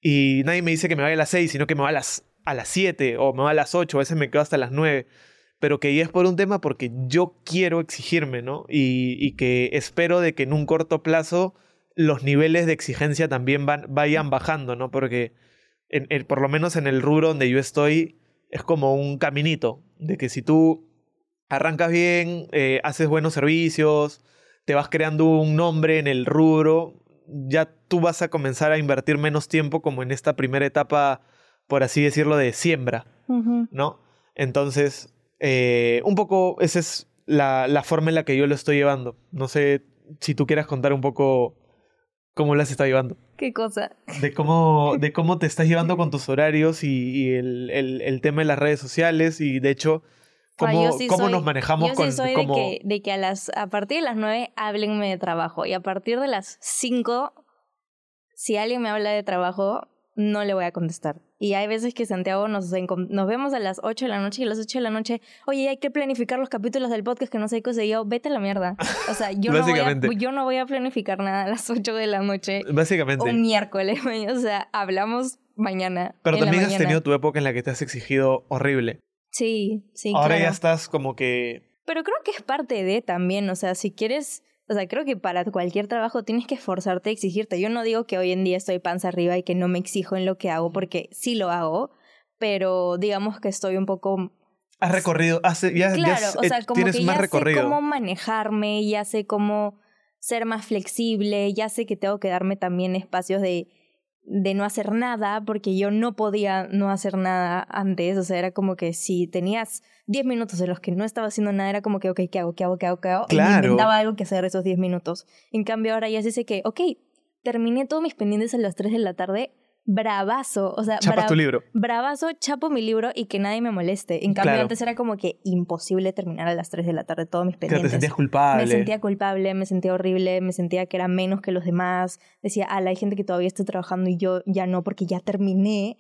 Y nadie me dice que me vaya a las 6, sino que me va a las, a las 7 o me va a las 8. A veces me quedo hasta las 9. Pero que es por un tema porque yo quiero exigirme, ¿no? Y, que espero de que en un corto plazo los niveles de exigencia también van, vayan bajando, ¿no? Porque por lo menos en el rubro donde yo estoy es como un caminito. De que si tú arrancas bien, eh, haces buenos servicios, te vas creando un nombre en el rubro, ya tú vas a comenzar a invertir menos tiempo como en esta primera etapa, por así decirlo, de siembra. ¿no? Entonces, eh, un poco esa es la, la forma en la que yo lo estoy llevando. No sé si tú quieras contar un poco cómo las está llevando. ¿Qué cosa? De cómo, de cómo te estás llevando con tus horarios y, y el, el- el tema de las redes sociales y de hecho Cómo, yo sí cómo soy- nos manejamos yo con sí soy como... de que, de que a las a partir de las 9 háblenme de trabajo y a partir de las 5 si alguien me habla de trabajo no le voy a contestar. Y hay veces que Santiago nos, nos vemos a las 8 de la noche y a las 8 de la noche, oye, hay que planificar los capítulos del podcast que no sé qué. Y yo, vete a la mierda. O sea, yo, no voy, a, yo no voy a planificar nada a las 8 de la noche Básicamente. un miércoles. O sea, hablamos mañana. Pero también has tenido tu época en la que te has exigido horrible. Sí, sí, Ahora claro. ya estás como que... Pero creo que es parte de también, o sea, si quieres, o sea, creo que para cualquier trabajo tienes que esforzarte, exigirte. Yo no digo que hoy en día estoy panza arriba y que no me exijo en lo que hago, porque sí lo hago, pero digamos que estoy un poco... Has recorrido, has, ya, ya Claro, has- o sea, como tienes que más ya recorrido. sé cómo manejarme, ya sé cómo ser más flexible, ya sé que tengo que darme también espacios de de no hacer nada, porque yo no podía no hacer nada antes, o sea, era como que si tenías 10 minutos en los que no estaba haciendo nada, era como que, ok, ¿qué hago? ¿Qué hago? ¿Qué hago? ¿Qué hago? Y Claro. inventaba algo que hacer esos 10 minutos. En cambio, ahora ya sí sé que, ok, terminé todos mis pendientes a las 3 de la tarde, bravazo, o sea, Chapas bra- tu libro. bravazo, chapo mi libro y que nadie me moleste. En cambio, Claro. antes era como que imposible terminar a las 3 de la tarde todos mis Claro, te pendientes. sentías culpable. Me sentía culpable, me sentía horrible, me sentía que era menos que los demás. Decía, ala, hay gente que todavía está trabajando y yo ya no porque ya terminé.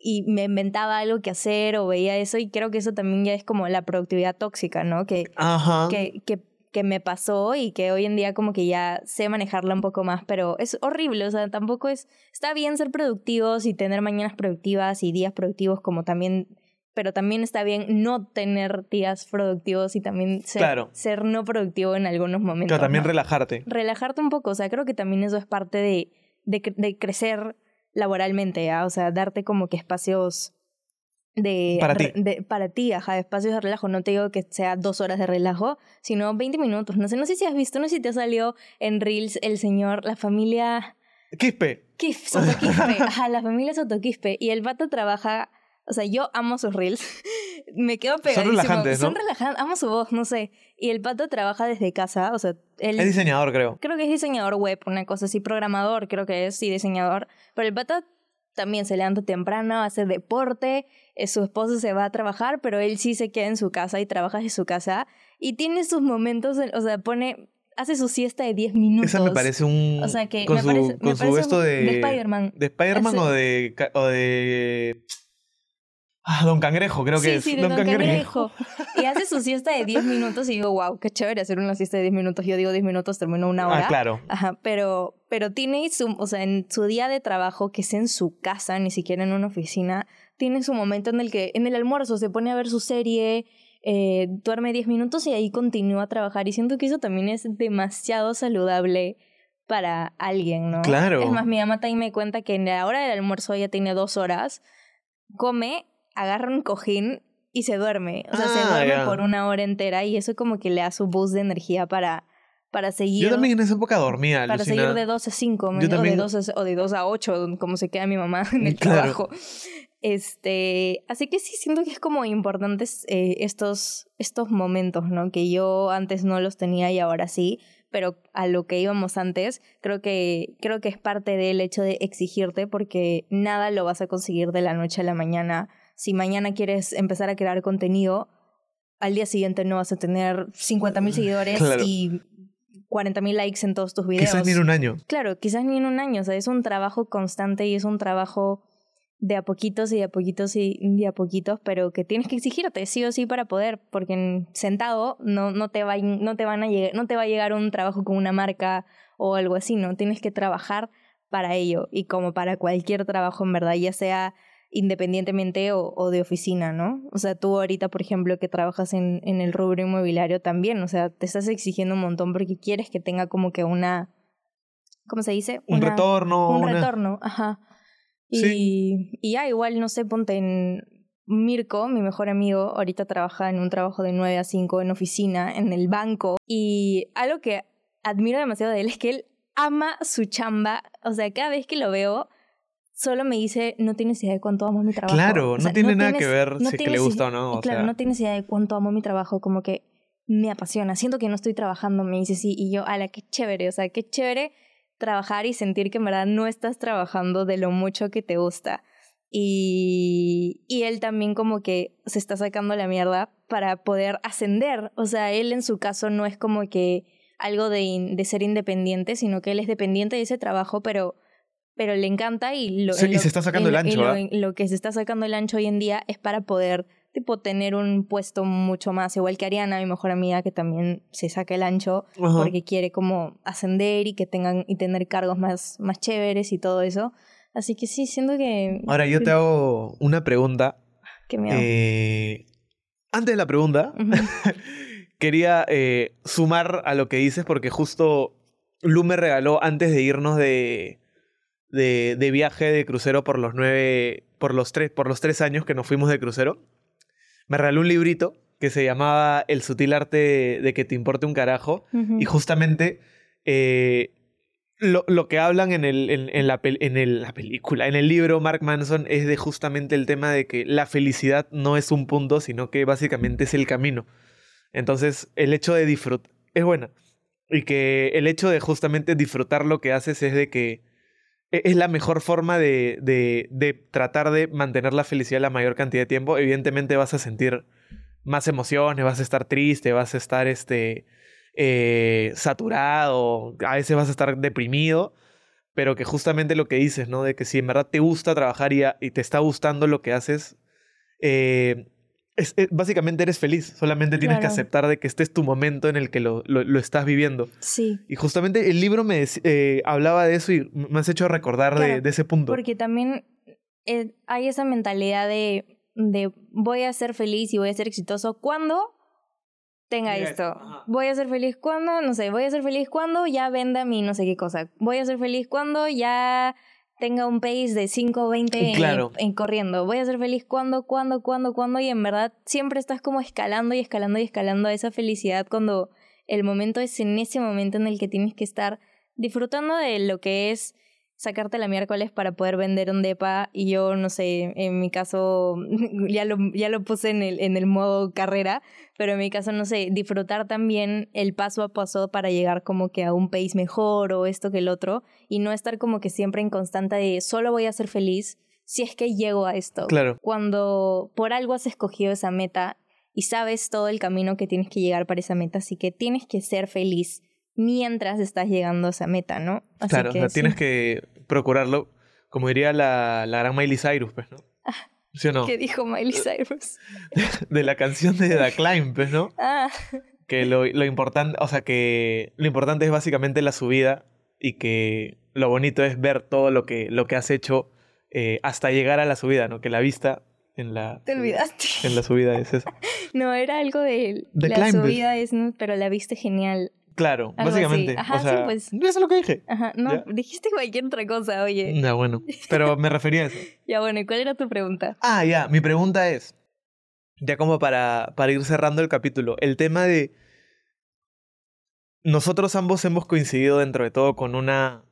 Y me inventaba algo que hacer o veía eso y creo que eso también ya es como la productividad tóxica, ¿no? Que, Ajá. que, que, que me pasó y que hoy en día como que ya sé manejarla un poco más, pero es horrible, o sea, tampoco es... Está bien ser productivos y tener mañanas productivas y días productivos como también... Pero también está bien no tener días productivos y también ser, Claro. ser no productivo en algunos momentos. Claro, también ¿no? relajarte. relajarte un poco. O sea, creo que también eso es parte de, de, cre- de crecer laboralmente, ¿ya? O sea, darte como que espacios de... Para ti. de- para ti, ajá, espacios de relajo. No te digo que sea dos horas de relajo, sino 20 minutos. No sé, no sé si has visto, no sé si te salió en Reels el señor, la familia... Quispe. Kif, Sotoquispe. Ajá, la familia Sotoquispe. Y el vato trabaja... O sea, yo amo sus reels. Me quedo pegadísimo. relajantes, ¿no? Son relajantes. Amo su voz, no sé. Y el pato trabaja desde casa. O sea, él... Es diseñador, creo. Creo que es diseñador web, una cosa así, programador, creo que es, sí, diseñador. Pero el pata también se levanta temprano, hace deporte, eh, su esposo se va a trabajar, pero él sí se queda en su casa y trabaja en su casa. Y tiene sus momentos, en- o sea, pone, hace su siesta de 10 minutos. Esa me parece un... O sea, que con me su, parece, con me su parece esto de... de Spider-Man. ¿De Spider-Man o de... o de... Ah, Don Cangrejo, creo sí, que es. sí, de Don, Cangrejo. Y hace su siesta de 10 minutos y digo, wow, qué chévere hacer una siesta de 10 minutos. Yo digo 10 minutos, termino una hora. Ah, claro. Ajá, pero, pero tiene su, o sea, en su día de trabajo, que es en su casa, ni siquiera en una oficina, tiene su momento en el que, en el almuerzo, se pone a ver su serie, eh, duerme 10 minutos y ahí continúa a trabajar. Y siento que eso también es demasiado saludable para alguien, ¿no? Claro. Es más, mi mamá también me cuenta que en la hora del almuerzo ella tiene dos horas, come, agarra un cojín y se duerme. O sea, se Ah, duerme ya. por una hora entera y eso como que le da su boost de energía para, para seguir. Yo también en esa época dormía, Para seguir de 2 a 5, Yo también- o, de 2 a, o de 2 a 8, como se queda mi mamá en el Claro. trabajo. Este, así que sí siento que es como importantes eh, estos, estos momentos, ¿no? Que yo antes no los tenía y ahora sí, pero a lo que íbamos antes, creo que, creo que es parte del hecho de exigirte porque nada lo vas a conseguir de la noche a la mañana si mañana quieres empezar a crear contenido, al día siguiente no vas a tener 50 mil seguidores Claro. y 40 mil likes en todos tus videos. Quizás ni en un año. Claro, quizás ni en un año, o sea, es un trabajo constante y es un trabajo de a poquitos y de a poquitos y de a poquitos, pero que tienes que exigirte sí o sí para poder, porque en- sentado no, no, te va, no, te van a llegar, no te va a llegar un trabajo con una marca o algo así, ¿no? Tienes que trabajar para ello y como para cualquier trabajo en verdad, ya sea independientemente o, o de oficina, ¿no? O sea, tú ahorita, por ejemplo, que trabajas en, en el rubro inmobiliario también, o sea, te estás exigiendo un montón porque quieres que tenga como que una, ¿cómo se dice? Un retorno. un una- retorno, ajá. Y, Sí. y ya, igual, no sé, ponte en Mirko, mi mejor amigo, ahorita trabaja en un trabajo de 9 a 5 en oficina, en el banco. Y algo que admiro demasiado de él es que él ama su chamba. O sea, cada vez que lo veo, solo me dice, no tienes idea de cuánto amo mi trabajo. Claro, O no tiene nada tienes- que ver no si que le gusta idea- o no. o claro, sea, no tienes idea de cuánto amo mi trabajo, como que me apasiona. Siento que no estoy trabajando, me dice sí, y yo, ala, qué chévere, o sea, qué chévere trabajar y sentir que en verdad no estás trabajando de lo mucho que te gusta. Y, y él también como que se está sacando la mierda para poder ascender. O sea, él en su caso no es como que algo de, in- de ser independiente, sino que él es dependiente de ese trabajo, pero, pero le encanta y lo, Sí, en y lo- se está sacando en el lo- ancho, en lo- lo que se está sacando el ancho hoy en día es para poder tipo tener un puesto mucho más, igual que Ariana, mi mejor amiga, que también se saca el ancho porque quiere como ascender y que tengan y tener cargos más, más chéveres y todo eso. Así que sí, siento que... Ahora yo te hago una pregunta. que me Eh, antes de la pregunta, quería eh, sumar a lo que dices porque justo Lu me regaló antes de irnos de, de, de viaje de crucero por los nueve, por los tres, por los tres años que nos fuimos de crucero. Me regaló un librito que se llamaba El sutil arte de, de que te importe un carajo. Y justamente eh, lo, lo que hablan en, el, en, en la, en el- la película, en el libro Mark Manson, es de justamente el tema de que la felicidad no es un punto, sino que básicamente es el camino. Entonces, el hecho de disfrutar es buena. Y que el hecho de justamente disfrutar lo que haces es de que es la mejor forma de, de, de tratar de mantener la felicidad la mayor cantidad de tiempo. Evidentemente vas a sentir más emociones, vas a estar triste, vas a estar este, eh, saturado, a veces vas a estar deprimido, pero que justamente lo que dices, ¿no? De que si en verdad te gusta trabajar y, y te está gustando lo que haces, eh, es- es- básicamente eres feliz, solamente tienes que aceptar de que este es tu momento en el que lo, lo- lo estás viviendo. Sí, Y justamente el libro me eh, hablaba de eso y me has hecho recordar de, Claro, de ese punto. porque también eh, hay esa mentalidad de, de voy a ser feliz y voy a ser exitoso cuando tenga Mira esto. esto, ajá. Voy a ser feliz cuando, no sé, voy a ser feliz cuando ya venda mi no sé qué cosa. Voy a ser feliz cuando ya tenga un pace de 5, 20 en- Claro. en, corriendo. Voy a ser feliz cuando, cuando, cuando, cuando. Y en verdad siempre estás como escalando y escalando y escalando esa felicidad cuando el momento es en ese momento en el que tienes que estar disfrutando de lo que es sacarte la miércoles para poder vender un depa y yo no sé, en mi caso ya lo, ya lo puse en el, en el modo carrera, pero en mi caso no sé, disfrutar también el paso a paso para llegar como que a un pace mejor o esto que el otro y no estar como que siempre en constante de solo voy a ser feliz si es que llego a esto. Claro. Cuando por algo has escogido esa meta y sabes todo el camino que tienes que llegar para esa meta, así que tienes que ser feliz mientras estás llegando a esa meta, ¿no? Así claro, o sea, sí. tienes que procurarlo, como diría la, la gran Miley Cyrus, pues, ¿no? ¿Sí o no? ¿Qué dijo Miley Cyrus? De la canción de The Climb, pues, ¿no? Ah, Que lo, lo importante, o sea, que lo importante es básicamente la subida y que lo bonito es ver todo lo que, lo que has hecho eh, hasta llegar a la subida, ¿no? Que la vista en la, te olvidaste. en la subida es eso. No, era algo de The la climb, pues. subida es, ¿no? pero la viste genial. Claro, Algo básicamente. así. Ajá, o sí, sea, pues. Eso es lo que dije. Ajá, no, Ya. dijiste cualquier otra cosa, oye. Ya, bueno. Pero me refería a eso. Ya, bueno, ¿y cuál era tu pregunta? Ah, ya, mi pregunta es, ya como para, para ir cerrando el capítulo, el tema de... Nosotros ambos hemos coincidido dentro de todo con una...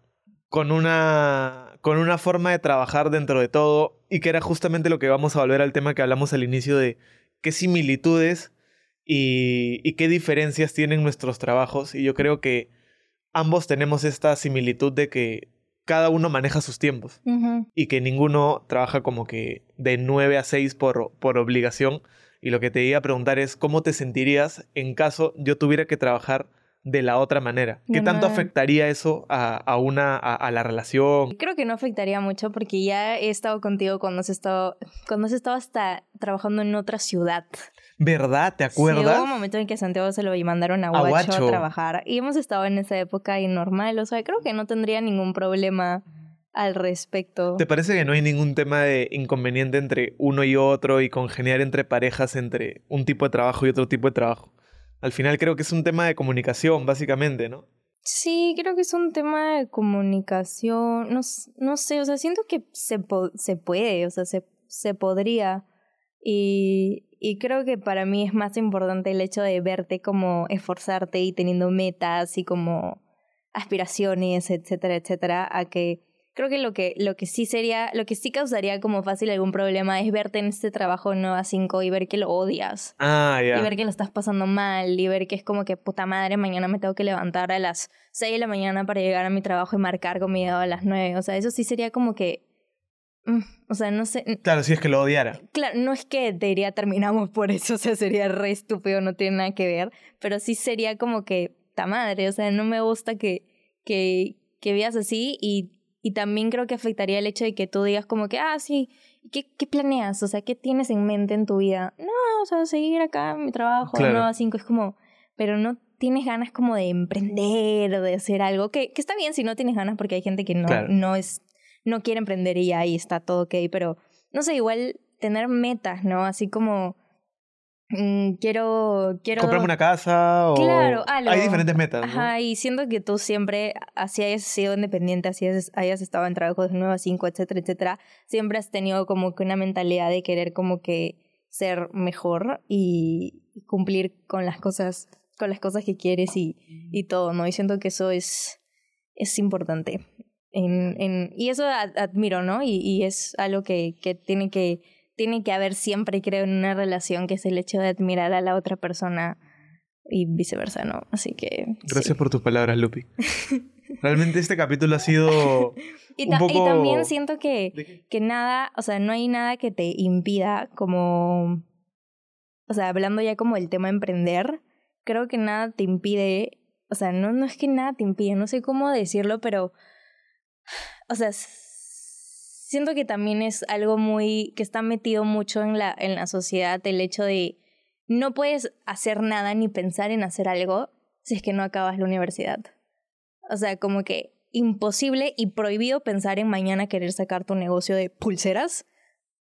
Con una, con una forma de trabajar dentro de todo y que era justamente lo que vamos a volver al tema que hablamos al inicio de qué similitudes y, y qué diferencias tienen nuestros trabajos. Y yo creo que ambos tenemos esta similitud de que cada uno maneja sus tiempos y que ninguno trabaja como que de 9 a 6 por, por obligación. Y lo que te iba a preguntar es, ¿cómo te sentirías en caso yo tuviera que trabajar de la otra manera? ¿Qué tanto afectaría eso a, a una, a, a la relación? Creo que no afectaría mucho porque ya he estado contigo cuando has estado, cuando has estado hasta trabajando en otra ciudad. ¿Verdad? ¿Te Sí, hubo acuerdas? un momento en que Santiago se lo mandaron a Huacho. a trabajar y hemos estado en esa época y normal, o sea, creo que no tendría ningún problema al respecto. ¿Te parece que no hay ningún tema de inconveniente entre uno y otro y congeniar entre parejas entre un tipo de trabajo y otro tipo de trabajo? Al final creo que es un tema de comunicación, básicamente, ¿no? Sí, creo que es un tema de comunicación, no, no sé, o sea, siento que se, po- se puede, o sea, se, se podría. Y, y creo que para mí es más importante el hecho de verte como esforzarte y teniendo metas y como aspiraciones, etcétera, etcétera, a que creo que lo que, lo que sí sería, lo que sí causaría como fácil algún problema es verte en este trabajo 9 a 5 y ver que lo odias. Ah, ya. Y ver que lo estás pasando mal y ver que es como que puta madre, mañana me tengo que levantar a las 6 de la mañana para llegar a mi trabajo y marcar con mi dedo a las 9. O sea, eso sí sería como que... mm, O sea, no sé... Claro, si es que lo odiara. Claro, no es que te diría terminamos por eso, o sea, sería re estúpido, no tiene nada que ver, pero sí sería como que, ta madre, o sea, no me gusta que, que, que veas así y, y también creo que afectaría el hecho de que tú digas como que, ah, sí, ¿qué, qué planeas? O sea, ¿qué tienes en mente en tu vida? No, o sea, seguir acá en mi trabajo, Claro. no a cinco, es como, pero no tienes ganas como de emprender de hacer algo, que, que está bien si no tienes ganas porque hay gente que no, Claro. no es, no quiere emprender y ahí está todo ok, pero no sé, igual tener metas, ¿no? Así como mm, quiero quiero Comprarme una casa o... Claro, algo. Hay diferentes metas, ¿no? Ajá, y siento que tú siempre, así hayas sido independiente, así hayas, hayas estado en trabajos de 9 a 5, etcétera, etcétera, siempre has tenido como que una mentalidad de querer como que ser mejor y cumplir con las cosas, con las cosas que quieres y, y todo, ¿no? Y siento que eso es, es importante. En, en, y eso admiro, ¿no? Y, y es algo que, que tiene que tiene que haber siempre, creo, en una relación, que es el hecho de admirar a la otra persona y viceversa, ¿no? Así que... sí. Gracias por tus palabras, Lupi. Realmente este capítulo ha sido... Y, un ta- y poco- también siento que, que nada, o sea, no hay nada que te impida como... O sea, hablando ya como del tema emprender, creo que nada te impide, o sea, no, no es que nada te impide, no sé cómo decirlo, pero, o sea, siento que también es algo muy, que está metido mucho en la, en la sociedad, el hecho de no puedes hacer nada ni pensar en hacer algo si es que no acabas la universidad. O sea, como que imposible y prohibido pensar en mañana querer sacar tu negocio de pulseras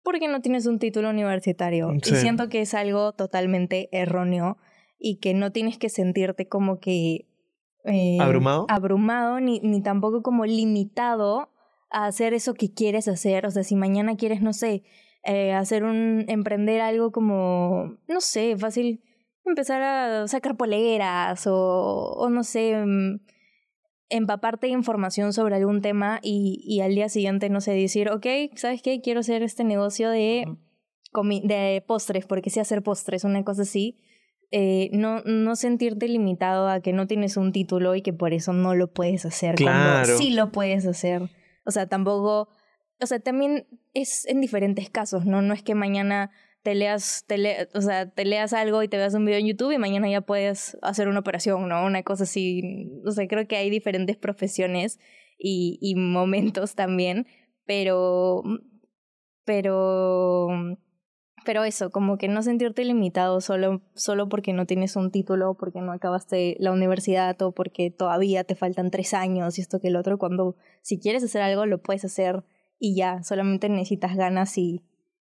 porque no tienes un título universitario. Sí. Y siento que es algo totalmente erróneo y que no tienes que sentirte como que... eh, ¿Abrumado? Abrumado, ni, ni tampoco como limitado a hacer eso que quieres hacer. O sea, si mañana quieres, no sé, eh, hacer un... emprender algo como, no sé, fácil empezar a sacar poleras o, o no sé, mm, empaparte de información sobre algún tema y, y al día siguiente, no sé, decir, ok, ¿sabes qué? Quiero hacer este negocio de, de postres, porque sé hacer postres, una cosa así. Eh, no, no sentirte limitado a que no tienes un título y que por eso no lo puedes hacer. Claro. Cuando sí lo puedes hacer. O sea, tampoco... O sea, también es en diferentes casos, ¿no? No es que mañana te leas, te le- o sea, te leas algo y te veas un video en YouTube y mañana ya puedes hacer una operación, ¿no? Una cosa así. O sea, creo que hay diferentes profesiones y, y momentos también, pero, pero, pero eso, como que no sentirte limitado solo, solo porque no tienes un título, porque no acabaste la universidad o porque todavía te faltan tres años y esto que el otro, cuando si quieres hacer algo lo puedes hacer y ya, solamente necesitas ganas y,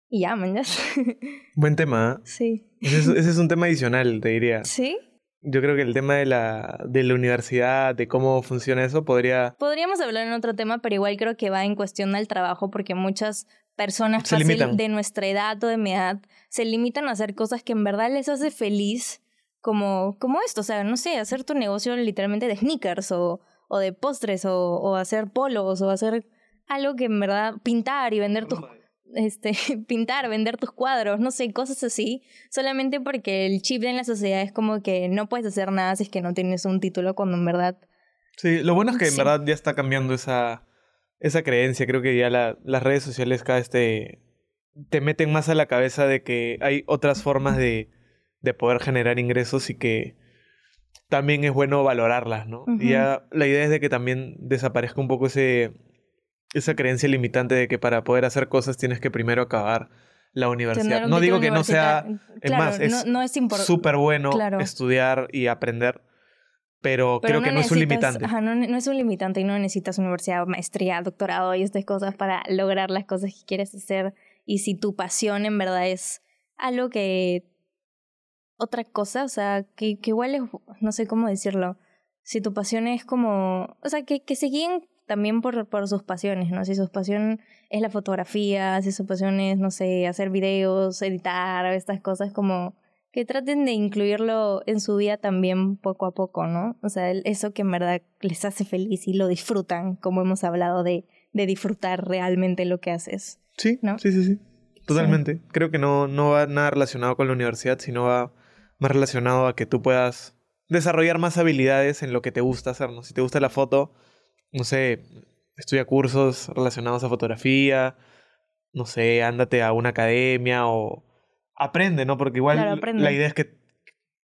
y ya, man. Buen tema. ¿eh? sí. Ese es, ese es un tema adicional, te diría. ¿Sí? Yo creo que el tema de la, de la universidad, de cómo funciona eso, podría... Podríamos hablar en otro tema, pero igual creo que va en cuestión al trabajo porque muchas personas fácil de nuestra edad o de mi edad se limitan a hacer cosas que en verdad les hace feliz, como, como esto, o sea, no sé, hacer tu negocio literalmente de sneakers o, o de postres o, o hacer polos o hacer algo que en verdad pintar y vender tus este, pintar, vender tus cuadros, no sé, cosas así, solamente porque el chip en la sociedad es como que no puedes hacer nada si es que no tienes un título cuando en verdad Sí, lo bueno es que en Sí. verdad ya está cambiando esa, esa creencia. Creo que ya la- las redes sociales cada vez te, te meten más a la cabeza de que hay otras formas de, de poder generar ingresos y que también es bueno valorarlas, ¿no? Y ya la idea es de que también desaparezca un poco ese, esa creencia limitante de que para poder hacer cosas tienes que primero acabar la universidad. No digo que no sea... Es más, es no, súper bueno Claro. estudiar y aprender, pero, Pero creo que no es un limitante. Ajá, no, no es un limitante y no necesitas universidad, maestría, doctorado y estas cosas para lograr las cosas que quieres hacer. Y si tu pasión en verdad es algo que... Otra cosa, o sea, que, que igual es... No sé cómo decirlo. Si tu pasión es como... O sea, que, que se guíen también por, por sus pasiones, ¿no? Si su pasión es la fotografía, si su pasión es, no sé, hacer videos, editar, estas cosas como que traten de incluirlo en su vida también poco a poco, ¿no? O sea, eso que en verdad les hace feliz y lo disfrutan, como hemos hablado de, de disfrutar realmente lo que haces. Sí, ¿no? sí, sí, sí. Totalmente. Creo que no, no va nada relacionado con la universidad, sino va más relacionado a que tú puedas desarrollar más habilidades en lo que te gusta hacer, ¿no? Si te gusta la foto, no sé, estudia cursos relacionados a fotografía, no sé, ándate a una academia o aprende, ¿no? Porque igual Claro, la idea es que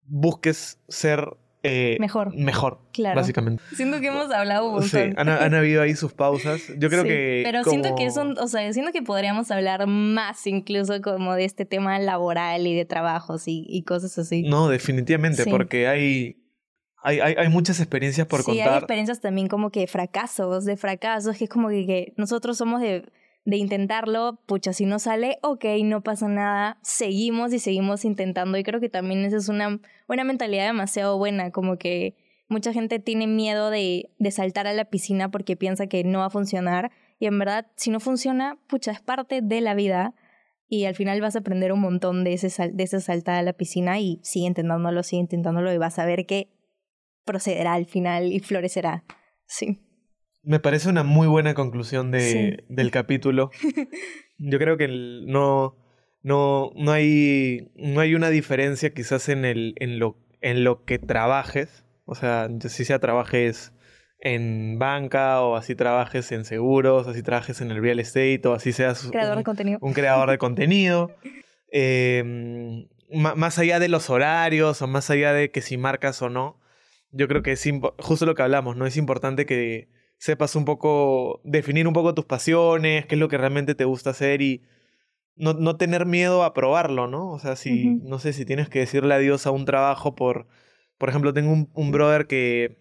busques ser eh, Mejor. mejor, Claro. básicamente. Siento que hemos hablado un Sí, montón. han, han habido ahí sus pausas. Yo creo Sí, que. Pero siento que es un, o sea, siento que podríamos hablar más incluso como de este tema laboral y de trabajos y, y cosas así. No, definitivamente, Sí. porque hay, hay, hay, hay muchas experiencias por sí, hay contar. experiencias también como que fracasos, de fracasos, que es como que, que nosotros somos de, de intentarlo, pucha, si no sale, ok, no pasa nada, seguimos y seguimos intentando y creo que también esa es una, una mentalidad demasiado buena, como que mucha gente tiene miedo de, de saltar a la piscina porque piensa que no va a funcionar y en verdad, si no funciona, pucha, es parte de la vida. Y al final vas a aprender un montón de ese, sal- de esa saltada a la piscina y sigue intentándolo, sigue intentándolo y vas a ver que procederá al final y florecerá. Sí. Me parece una muy buena conclusión de, Sí. del capítulo. Yo creo que no, no, no, hay, no hay una diferencia quizás en, el, en, lo, en lo que trabajes. O sea, si sea trabajes en banca o así trabajes en seguros, así trabajes en el real estate o así seas Creador un- de contenido. un creador de contenido. Eh, ma- más allá de los horarios o más allá de que si marcas o no, yo creo que es justo lo que hablamos, ¿no? Es importante que sepas un poco, definir un poco tus pasiones, qué es lo que realmente te gusta hacer y no, no tener miedo a probarlo, ¿no? O sea, si, no sé, si tienes que decirle adiós a un trabajo por, por ejemplo, tengo un, un brother que,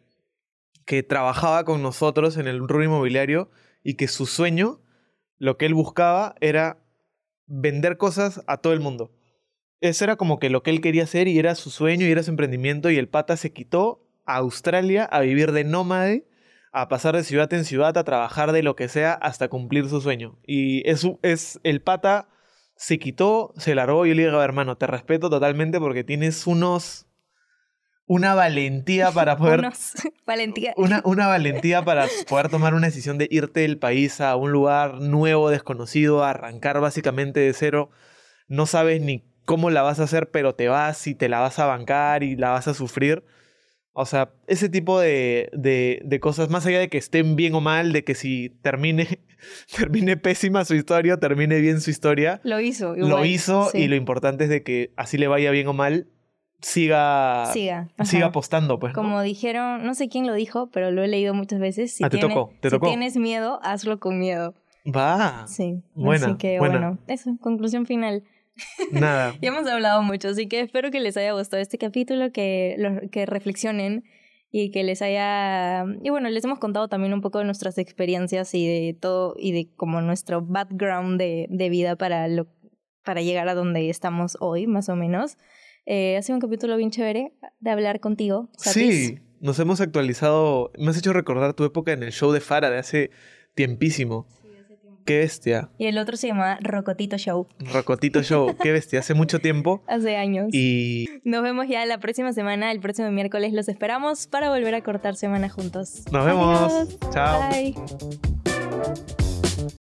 que trabajaba con nosotros en el rubro inmobiliario y que su sueño, lo que él buscaba era vender cosas a todo el mundo. Eso era como que lo que él quería hacer y era su sueño y era su emprendimiento y el pata se quitó a Australia a vivir de nómade, a pasar de ciudad en ciudad, a trabajar de lo que sea hasta cumplir su sueño. Y eso es el pata se quitó, se largó y yo le digo, hermano, te respeto totalmente porque tienes unos una valentía para poder Unos- valentía. una, una valentía para poder tomar una decisión de irte del país a un lugar nuevo, desconocido, a arrancar básicamente de cero. No sabes ni cómo la vas a hacer, pero te vas y te la vas a bancar y la vas a sufrir. O sea, ese tipo de, de, de cosas, más allá de que estén bien o mal, de que si termine, termine pésima su historia termine bien su historia, Lo hizo. lo igual, hizo sí. y lo importante es de que así le vaya bien o mal, siga, Siga. siga apostando, pues. ¿no? Como dijeron, no sé quién lo dijo, pero lo he leído muchas veces. Si Ah, te tiene- tocó, te si tocó. tienes miedo, hazlo con miedo. Va. Sí. Buena, así que buena. bueno, eso, conclusión final. Nada. Ya hemos hablado mucho, así que espero que les haya gustado este capítulo, que, lo- que reflexionen y que les haya... Y bueno, les hemos contado también un poco de nuestras experiencias y de todo, y de como nuestro background de, de vida para, lo, para llegar a donde estamos hoy, más o menos. Eh, ha sido un capítulo bien chévere de hablar contigo. Satis. Sí, nos hemos actualizado. Me has hecho recordar tu época en el show de Fara de hace tiempísimo. Qué bestia. Y el otro se llama Rocotito Show, Rocotito Show. Qué bestia. Hace mucho tiempo. hace años. Y Nos vemos ya la próxima semana, el próximo miércoles. Los esperamos para volver a cortar semana juntos. Nos vemos. Adiós. Chao. Bye.